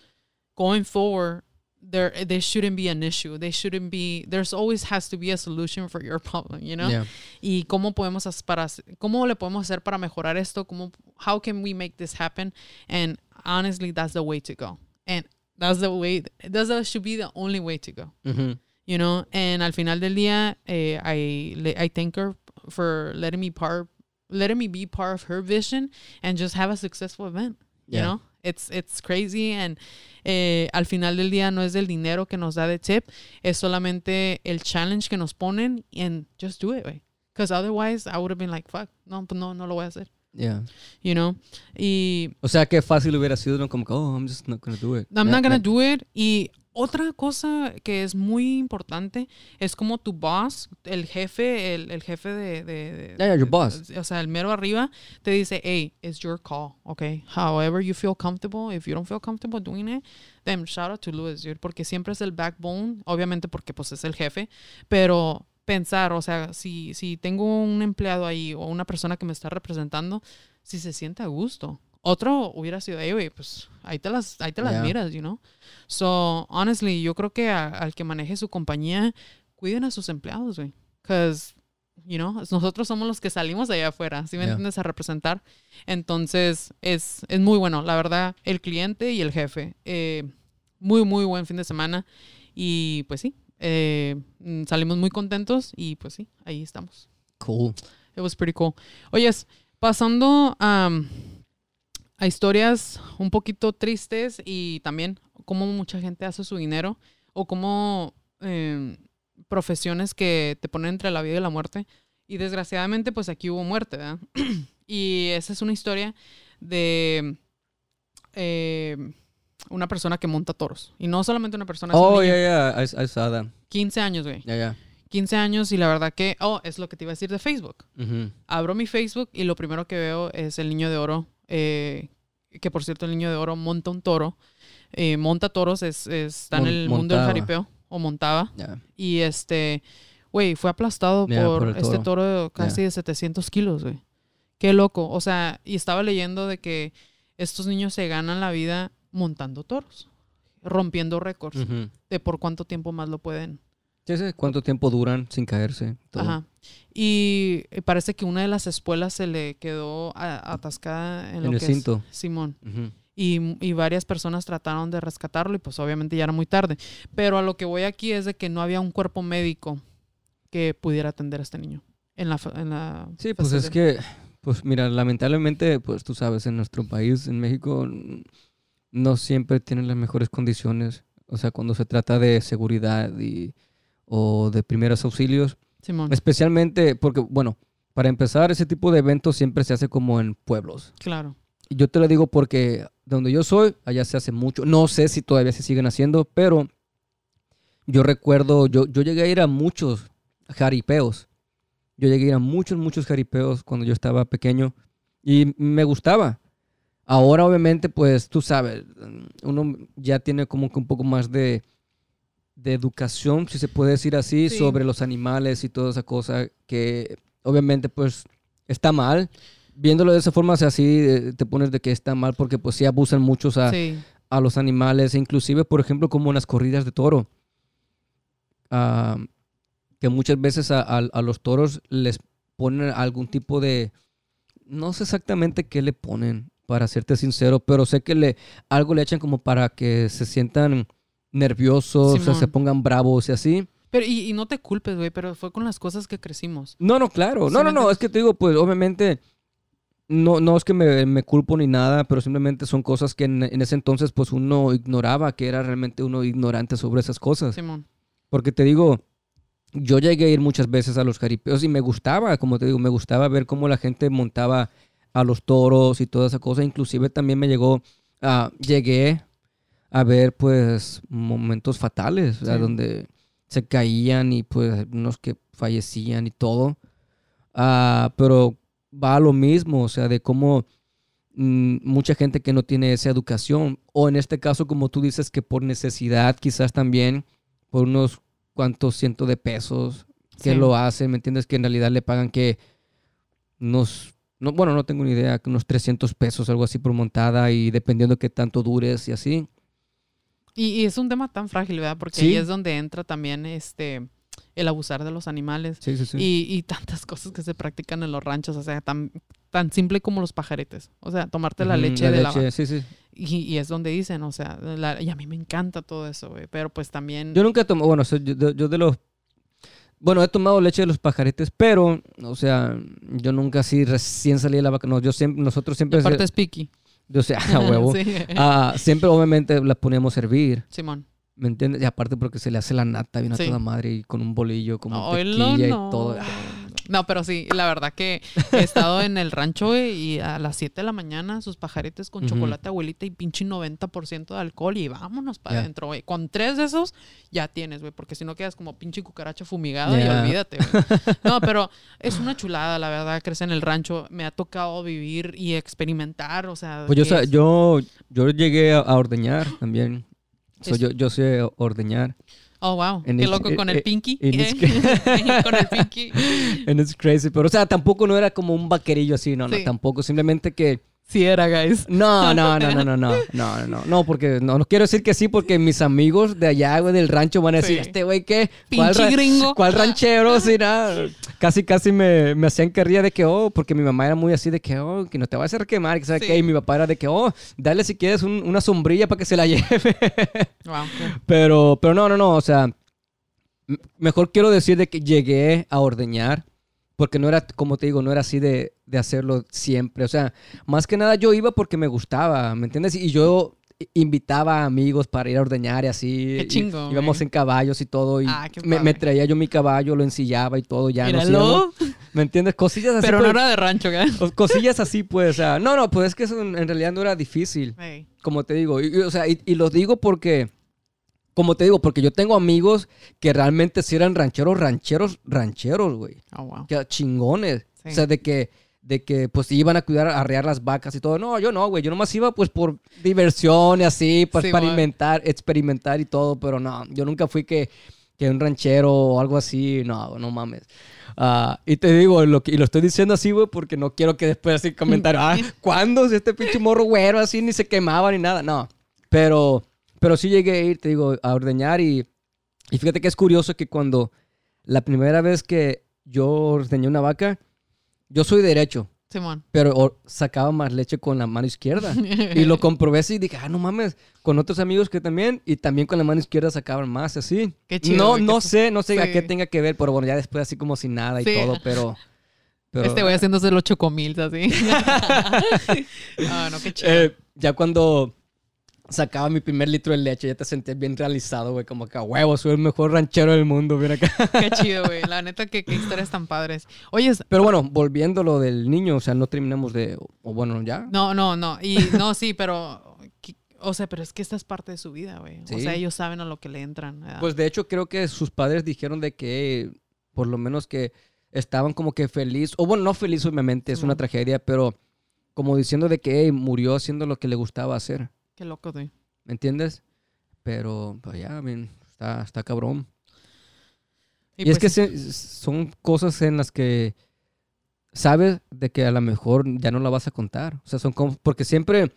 going forward, there there shouldn't be an issue. They shouldn't be there's always has to be a solution for your problem, you know? Yeah. Y cómo podemos para cómo le podemos hacer para mejorar esto? Cómo how can we make this happen? And honestly, that's the way to go. And that's the way that's that should be the only way to go Mhm. you know and al final del día eh, I I thank her for letting me part letting me be part of her vision and just have a successful event you know it's it's crazy and eh, al final del día no es el dinero que nos da de tip es solamente el challenge que nos ponen and just do it because otherwise I would have been like fuck no pues no no lo voy a hacer Yeah. you know y O sea, qué fácil hubiera sido, ¿no? Como que, oh, I'm just not gonna do it. I'm Yeah, not gonna yeah. do it. Y otra cosa que es muy importante es como tu boss, el jefe, el, el jefe de, de, de- Yeah, yeah, your boss. o sea, el mero arriba, te dice, hey, it's your call, okay? However you feel comfortable, if you don't feel comfortable doing it, then shout out to Louis, dude, porque siempre es el backbone, obviamente porque pues es el jefe, pero pensar, o sea, si, si tengo un empleado ahí o una persona que me está representando, si se siente a gusto. Otro hubiera sido, hey, güey, pues ahí te las, ahí te las Yeah. miras, you know? So, honestly, yo creo que a- al que maneje su compañía, cuiden a sus empleados, güey. Because, you know, nosotros somos los que salimos de allá afuera, ¿sí me Yeah. entiendes? A representar. Entonces, es, es muy bueno, la verdad, el cliente y el jefe. Eh, muy, muy buen fin de semana. Y pues sí, eh, mm, salimos muy contentos y pues sí, ahí estamos. Cool. It was pretty cool. Oyes, pasando a, a historias un poquito tristes y también cómo mucha gente hace su dinero o cómo eh, profesiones que te ponen entre la vida y la muerte. Y desgraciadamente, pues aquí hubo muerte, ¿verdad? y esa es una historia de eh, una persona que monta toros. Y no solamente una persona, Oh, yeah, yeah. I, I saw that. 15 años, güey. Yeah, yeah. 15 años y la verdad que, oh, es lo que te iba a decir de Facebook Mhm. abro mi Facebook y lo primero que veo es el niño de oro, eh, que por cierto el niño de oro monta un toro, eh, monta toros, es, es- está en el mundo del jaripeo, o montaba, Yeah. y este, güey, fue aplastado por, este toro. toro casi de 700 kilos, güey. Qué loco, o sea, y estaba leyendo de que estos niños se ganan la vida montando toros, rompiendo récords de por cuánto tiempo más lo pueden. ¿Cuánto tiempo duran sin caerse? Todo. Ajá. Y parece que una de las espuelas se le quedó atascada en, En lo el que cinto. es Simón. Y, y varias personas trataron de rescatarlo y pues obviamente ya era muy tarde. Pero a lo que voy aquí es de que no había un cuerpo médico que pudiera atender a este niño. En la, en la Sí, pues es que, pues mira, lamentablemente, pues tú sabes, en nuestro país, en México, no siempre tienen las mejores condiciones. O sea, cuando se trata de seguridad y, o de primeros auxilios. Simón. Especialmente porque, bueno, para empezar, ese tipo de eventos siempre se hace como en pueblos. Claro. Y yo te lo digo porque donde yo soy, allá se hace mucho. No sé si todavía se siguen haciendo, pero yo recuerdo, yo, yo llegué a ir a muchos jaripeos. Yo llegué a ir a muchos, muchos jaripeos cuando yo estaba pequeño y me gustaba. Ahora, obviamente, pues tú sabes, uno ya tiene como que un poco más de, de educación, si se puede decir así, Sí. sobre los animales y toda esa cosa que obviamente pues está mal. Viéndolo de esa forma, o sea, así eh, te pones de que está mal porque pues sí abusan muchos a, Sí. a los animales, inclusive, por ejemplo, como en las corridas de toro. Ah, que muchas veces a, a- a los toros les ponen algún tipo de... No sé exactamente qué le ponen, para serte sincero, pero sé que le algo le echan como para que se sientan nerviosos, o sea, se Simón. pongan bravos y así. Pero, y, y no te culpes, güey, pero fue con las cosas que crecimos. No, no, claro. ¿Sí No, no, no. Es que te digo, pues obviamente, no, no es que me, me culpo ni nada, pero simplemente son cosas que en, en ese entonces, pues uno ignoraba, que era realmente uno ignorante sobre esas cosas. Simón. Porque te digo, yo llegué a ir muchas veces a los jaripeos y me gustaba, como te digo, me gustaba ver cómo la gente montaba a los toros y toda esa cosa. Inclusive también me llegó, a llegué a ver pues momentos fatales, Sí. donde se caían y pues unos que fallecían y todo. Ah, pero va a lo mismo, o sea, de cómo mm, mucha gente que no tiene esa educación, o en este caso, como tú dices, que por necesidad quizás también, por unos cuantos cientos de pesos que Sí. lo hacen, ¿me entiendes? Que en realidad le pagan que unos, no, bueno, no tengo ni idea, que unos 300 pesos, algo así por montada y dependiendo qué tanto dures y así. Y, y es un tema tan frágil, ¿verdad? Porque Sí. ahí es donde entra también este el abusar de los animales. Sí, sí, sí. Y, y tantas cosas que se practican en los ranchos, o sea, tan, tan simple como los pajaretes. O sea, tomarte la leche de la leche, sí, sí. Y, y es donde dicen, o sea, la- y a mí me encanta todo eso, güey. Pero pues también. Yo nunca he tomado, bueno, yo, de- yo de los, bueno, he tomado leche de los pajaretes, pero, o sea, yo nunca así recién salí de la vaca, no, yo siempre, nosotros y siempre, aparte es piqui. yo sé, a huevo, sí. Ah, siempre obviamente la poníamos a hervir, Simón. ¿me entiendes? Y aparte porque se le hace la nata bien a Sí. toda madre y con un bolillo como tequilla no. y todo. No, pero sí, la verdad que he estado en el rancho, y a las 7 de la mañana sus pajaretes con chocolate abuelita y pinche 90% de alcohol y vámonos para Ya. adentro, güey. Con tres de esos ya tienes, güey, porque si no quedas como pinche cucaracha fumigada y olvídate, güey. No, pero es una chulada, la verdad, crecer en el rancho. Me ha tocado vivir y experimentar, o sea. Pues yo, yo, yo llegué a, ordeñar también. So, yo, yo sé ordeñar. Oh, wow. en Qué loco con eh, el pinky. ¿eh? con el pinky. And it's crazy. Pero, o sea, tampoco no era como un vaquerillo así, no, no, Sí. tampoco. Simplemente que Sí era, guys. No, no, no, no, no, no, no, no, no, porque no, no quiero decir que sí, porque mis amigos de allá, güey, del rancho van a decir, Sí. este güey, ¿qué? ¿Cuál, Pinche gringo. ¿Cuál ranchero? Sí, nada. Casi, casi me, me hacían carrilla de que, oh, porque mi mamá era muy así de que, oh, que no te va a hacer quemar, que sabe Sí. qué, y mi papá era de que, oh, dale si quieres un- una sombrilla para que se la lleve. Wow. pero, pero no, no, no, o sea, mejor quiero decir de que llegué a ordeñar, porque no era, como te digo, no era así de, de hacerlo siempre. O sea, más que nada yo iba porque me gustaba, ¿me entiendes? Y yo invitaba a amigos para ir a ordeñar y así. Qué chingón, Íbamos en caballos y todo. Y Ah, qué me, me traía yo mi caballo, lo ensillaba y todo. Ya Míralo. ¿Me entiendes? Cosillas así. Pero no pues, era de rancho, o- Cosillas así, pues. O sea, no, no, pues es que eso en realidad no era difícil como te digo, y, y, o sea, y, y lo digo porque, como te digo, porque yo tengo amigos que realmente sí eran rancheros, rancheros, rancheros, güey. Oh, wow. Que chingones. Sí. O sea, de que, de que pues iban a cuidar, a arrear las vacas y todo. No, yo no, güey. Yo nomás iba pues por diversión y así, pues Sí, para güey. inventar, experimentar y todo. Pero no, yo nunca fui que, que un ranchero o algo así. No, no mames. Ah, y te digo, lo que, y lo estoy diciendo así, güey, porque no quiero que después así comentario, ah, ¿cuándo? Si este pinche morro güero así ni se quemaba ni nada. No, pero, pero sí llegué a ir, te digo, a ordeñar y, y fíjate que es curioso que cuando la primera vez que yo ordeñé una vaca, yo soy derecho, Simón. pero sacaba más leche con la mano izquierda. Y lo comprobé así y dije, ah, no mames, con otros amigos que también, y también con la mano izquierda sacaban más, así. Qué chido, No, no sé, no sé a qué tenga que ver, pero bueno, ya después así como sin nada y Sí. todo, pero... pero Este güey haciéndose los chocomils así. ah, no, qué chido. eh, ya cuando sacaba mi primer litro de leche, ya te sentías bien realizado, güey. Como que a huevo, soy el mejor ranchero del mundo, bien acá. Qué chido, güey. La neta, que qué historias tan padres. Oye, Pero bueno, volviendo lo del niño, o sea, no terminamos de. O bueno, ya. no, no, no. Y no, sí, pero. O sea, pero es que esta es parte de su vida, güey. O sea, ellos saben a lo que le entran. ¿verdad? Pues de hecho, creo que sus padres dijeron de que, por lo menos que estaban como que feliz. O bueno, no feliz, obviamente, es una tragedia, pero como diciendo de que hey, murió haciendo lo que le gustaba hacer. Qué loco, güey. ¿Me entiendes? Pero, pues ya, I mean, está, está cabrón. Y, es pues que sí. se- son cosas en las que sabes de que a lo mejor ya no la vas a contar. O sea, son como, porque siempre,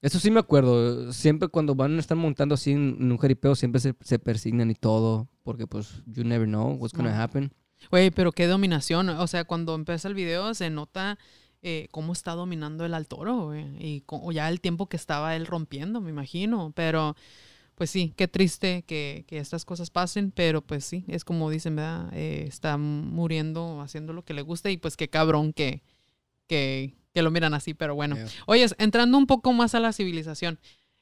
eso sí me acuerdo, siempre cuando van a estar montando así en, en un jaripeo, siempre se, se persignan y todo, porque pues you never know what's gonna happen. Güey, pero qué dominación. O sea, cuando empieza el video se nota eh, cómo está dominando el al toro, güey. Y ya el tiempo que estaba él rompiendo, me imagino. Pero, pues sí, qué triste que, que estas cosas pasen. Pero pues sí, es como dicen, ¿verdad? Eh, está muriendo haciendo lo que le gusta y pues qué cabrón que, que, que lo miran así. Pero bueno. Yeah. Oyes, entrando un poco más a la civilización.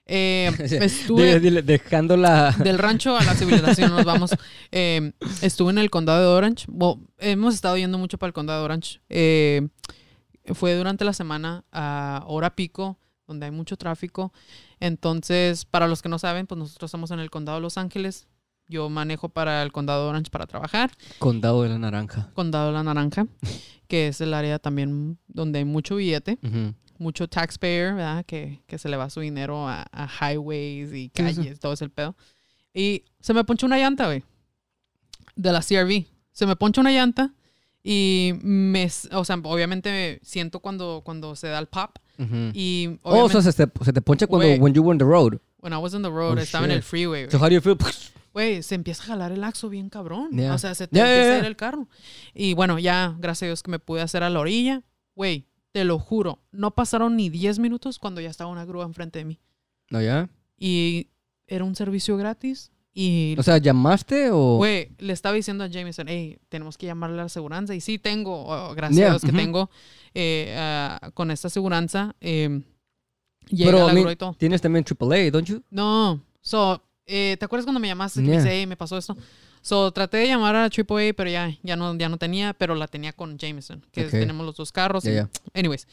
eh, Sí. estuve... Dile- dile, dejando la... Del rancho a la civilización nos vamos. Eh, estuve en el condado de Orange. Bueno, hemos estado yendo mucho para el condado de Orange. Eh, fue durante la semana a hora pico, donde hay mucho tráfico. Entonces, para los que no saben, pues nosotros estamos en el condado de Los Ángeles. Yo manejo para el condado de Orange para trabajar. Condado de la naranja. Condado de la Naranja, que es el área también donde hay mucho billete mucho taxpayer, ¿verdad? Que, que se le va su dinero a, a highways y calles, todo ese pedo. Y se me ponchó una llanta, güey. De la CRV. Se me poncha una llanta y me, o sea, obviamente siento cuando, cuando se da el pop. Ujú. Y Oh, o sea, se te, se te poncha cuando Güey. when you were on the road. when I was on the road, Oh, estaba en el shit. freeway, So güey. how do you feel? Güey, se empieza a jalar el axo bien cabrón. Yeah. O sea, se te Yeah, empieza yeah, a ir el carro. Y bueno, ya, gracias a Dios que me pude hacer a la orilla. Güey, te lo juro, no pasaron ni 10 minutos cuando ya estaba una grúa enfrente de mí. ¿No ya? y era un servicio gratis y O sea, ¿llamaste o...? güey le estaba diciendo a Jameson hey tenemos que llamarle a la aseguranza y sí tengo oh, gracias Yeah, a Dios que ujú. tengo eh, con esta aseguranza eh, Pero, la I mean, grúa y todo Tienes también AAA, don't you? no so eh, ¿te acuerdas cuando me llamaste que me Yeah. dice hey me pasó esto? So, traté de llamar a AAA, pero ya, ya, no, ya no tenía, pero la tenía con Jameson, que tenemos los dos carros. Y-. Anyways,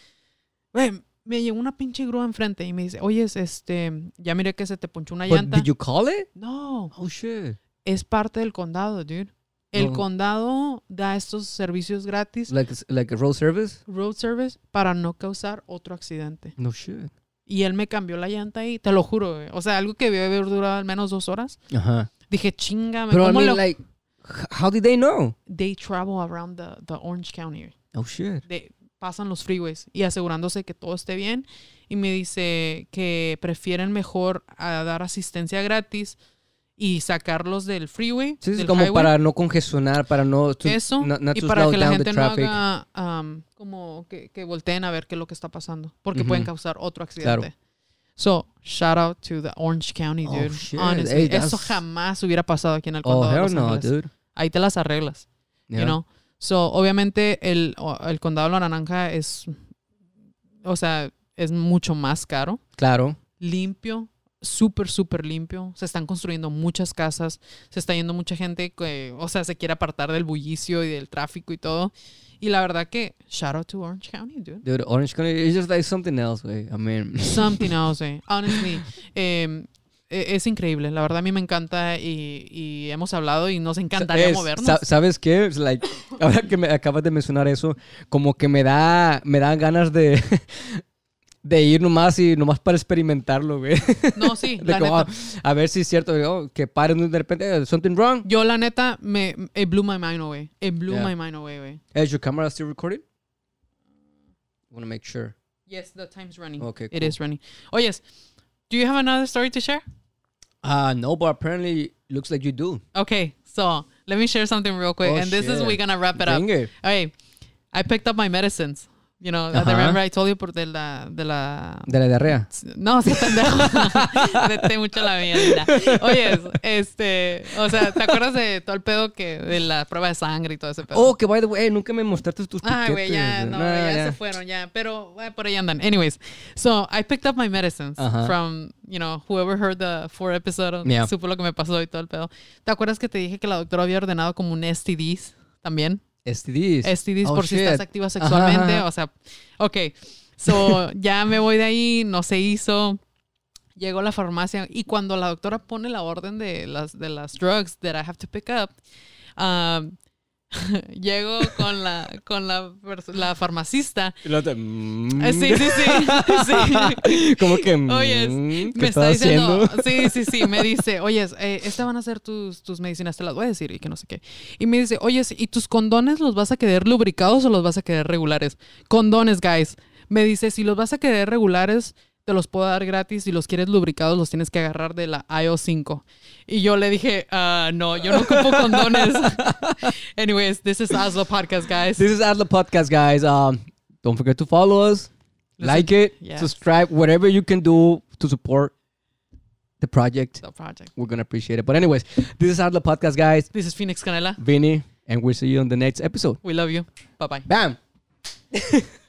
güey, me llegó una pinche grúa enfrente y me dice, oye, este, ya miré que se te ponchó una But llanta. did you call it? No, Oh, shit. es parte del condado, dude. El No. condado da estos servicios gratis, Like, like a road service? road service, para no causar otro accidente. No shit. Y él me cambió la llanta ahí, te lo juro, güey. O sea, algo que debe haber durado al menos dos horas. Ajá. Dije, chingame, Pero, I ¿cómo mean, lo- like, how did they know? They travel around the, the Orange County. Oh, shit. de- pasan los freeways y asegurándose que todo esté bien. Y me dice que prefieren mejor a dar asistencia gratis y sacarlos del freeway. Sí, es del como highway, para no congestionar, para no... to- eso not- not y para que la gente no haga como que, que volteen a ver qué es lo que está pasando porque pueden causar otro Claro. accidente. So, shout out to the Orange County, Oh, dude. Honestly, Hey, eso jamás hubiera pasado aquí en el Oh, condado de hell Los no, dude. Ahí te las arreglas. Yeah. You know? So, obviamente, el, el condado de la naranja es, o sea, es mucho más caro. Claro. Limpio, súper, súper limpio. Se están construyendo muchas casas. Se está yendo mucha gente que, o sea, se quiere apartar del bullicio y del tráfico y todo. Y la verdad que, shout out to Orange County, dude. Dude, Orange County is just like something else, güey. I mean... Something else, eh. Honestly. eh, es increíble, la verdad a mí me encanta y, y hemos hablado y nos encantaría Es- movernos. sa- ¿Sabes qué? Like, ahora que me acabas de mencionar eso, como que me da, me dan ganas de, de ir nomás y nomás para experimentarlo, güey. No, sí, la como, neta. a, ver si es cierto, oh, que paren de repente, eh, something wrong. Yo, la neta, me, it blew my mind away. It blew Yeah. my mind away, güey. Is your camera still recording? want to make sure. Yes, the time's running. Okay, It is running. Oh, yes. Do you have another story to share? Uh, no, but apparently looks like you do. Okay, so let me share something real quick. Oh, and this is we're gonna wrap it up. Bring it. Okay, I picked up my medicines You know, Ajá. remember I told you por de la, de la De la diarrea. no, sí, pendejo. Vete mucho la mierda. Oye, este, o sea, ¿te acuerdas de todo el pedo que de la prueba de sangre y todo ese pedo? Oh, que by the way, nunca me mostraste tus Ay, güey, ya, no, Nah, ya, se fueron, ya. Pero eh, por ahí andan. Anyways, so I picked up my medicines Ajá. from, you know, whoever heard the four episode, Yeah. supo lo que me pasó y todo el pedo. ¿Te acuerdas que te dije que la doctora había ordenado como un STDs también? STDs. STDs Oh, por si estás activa sexualmente. Ajá. O sea, ok. So, ya me voy de ahí, no se hizo. Llego a la farmacia y cuando la doctora pone la orden de las, de las drugs that I have to pick up, um, llego con la, con la, la farmacista. Te- mm. Eh, sí, sí, sí. sí. Como que. Oye, mm, ¿qué Me está diciendo, haciendo? sí, sí, sí, me dice, oye, eh, estas van a ser tus, tus medicinas, te las voy a decir y que no sé qué. Y me dice, oye, ¿y tus condones los vas a querer lubricados o los vas a querer regulares? Condones, guys. Me dice, si los vas a querer regulares, te los puedo dar gratis. Si los quieres lubricados, los tienes que agarrar de la IO5. Y yo le dije, ah, no, yo no ocupo condones. Anyways, this is Oslo Podcast, guys. This is Adler Podcast, guys. Um, don't forget to follow us, Listen- like it, Yes. subscribe, whatever you can do to support the project. The project. We're gonna appreciate it. But anyways, this is Adler Podcast, guys. This is Phoenix Canela. Vinny, and we'll see you on the next episode. We love you. Bye bye. Bam.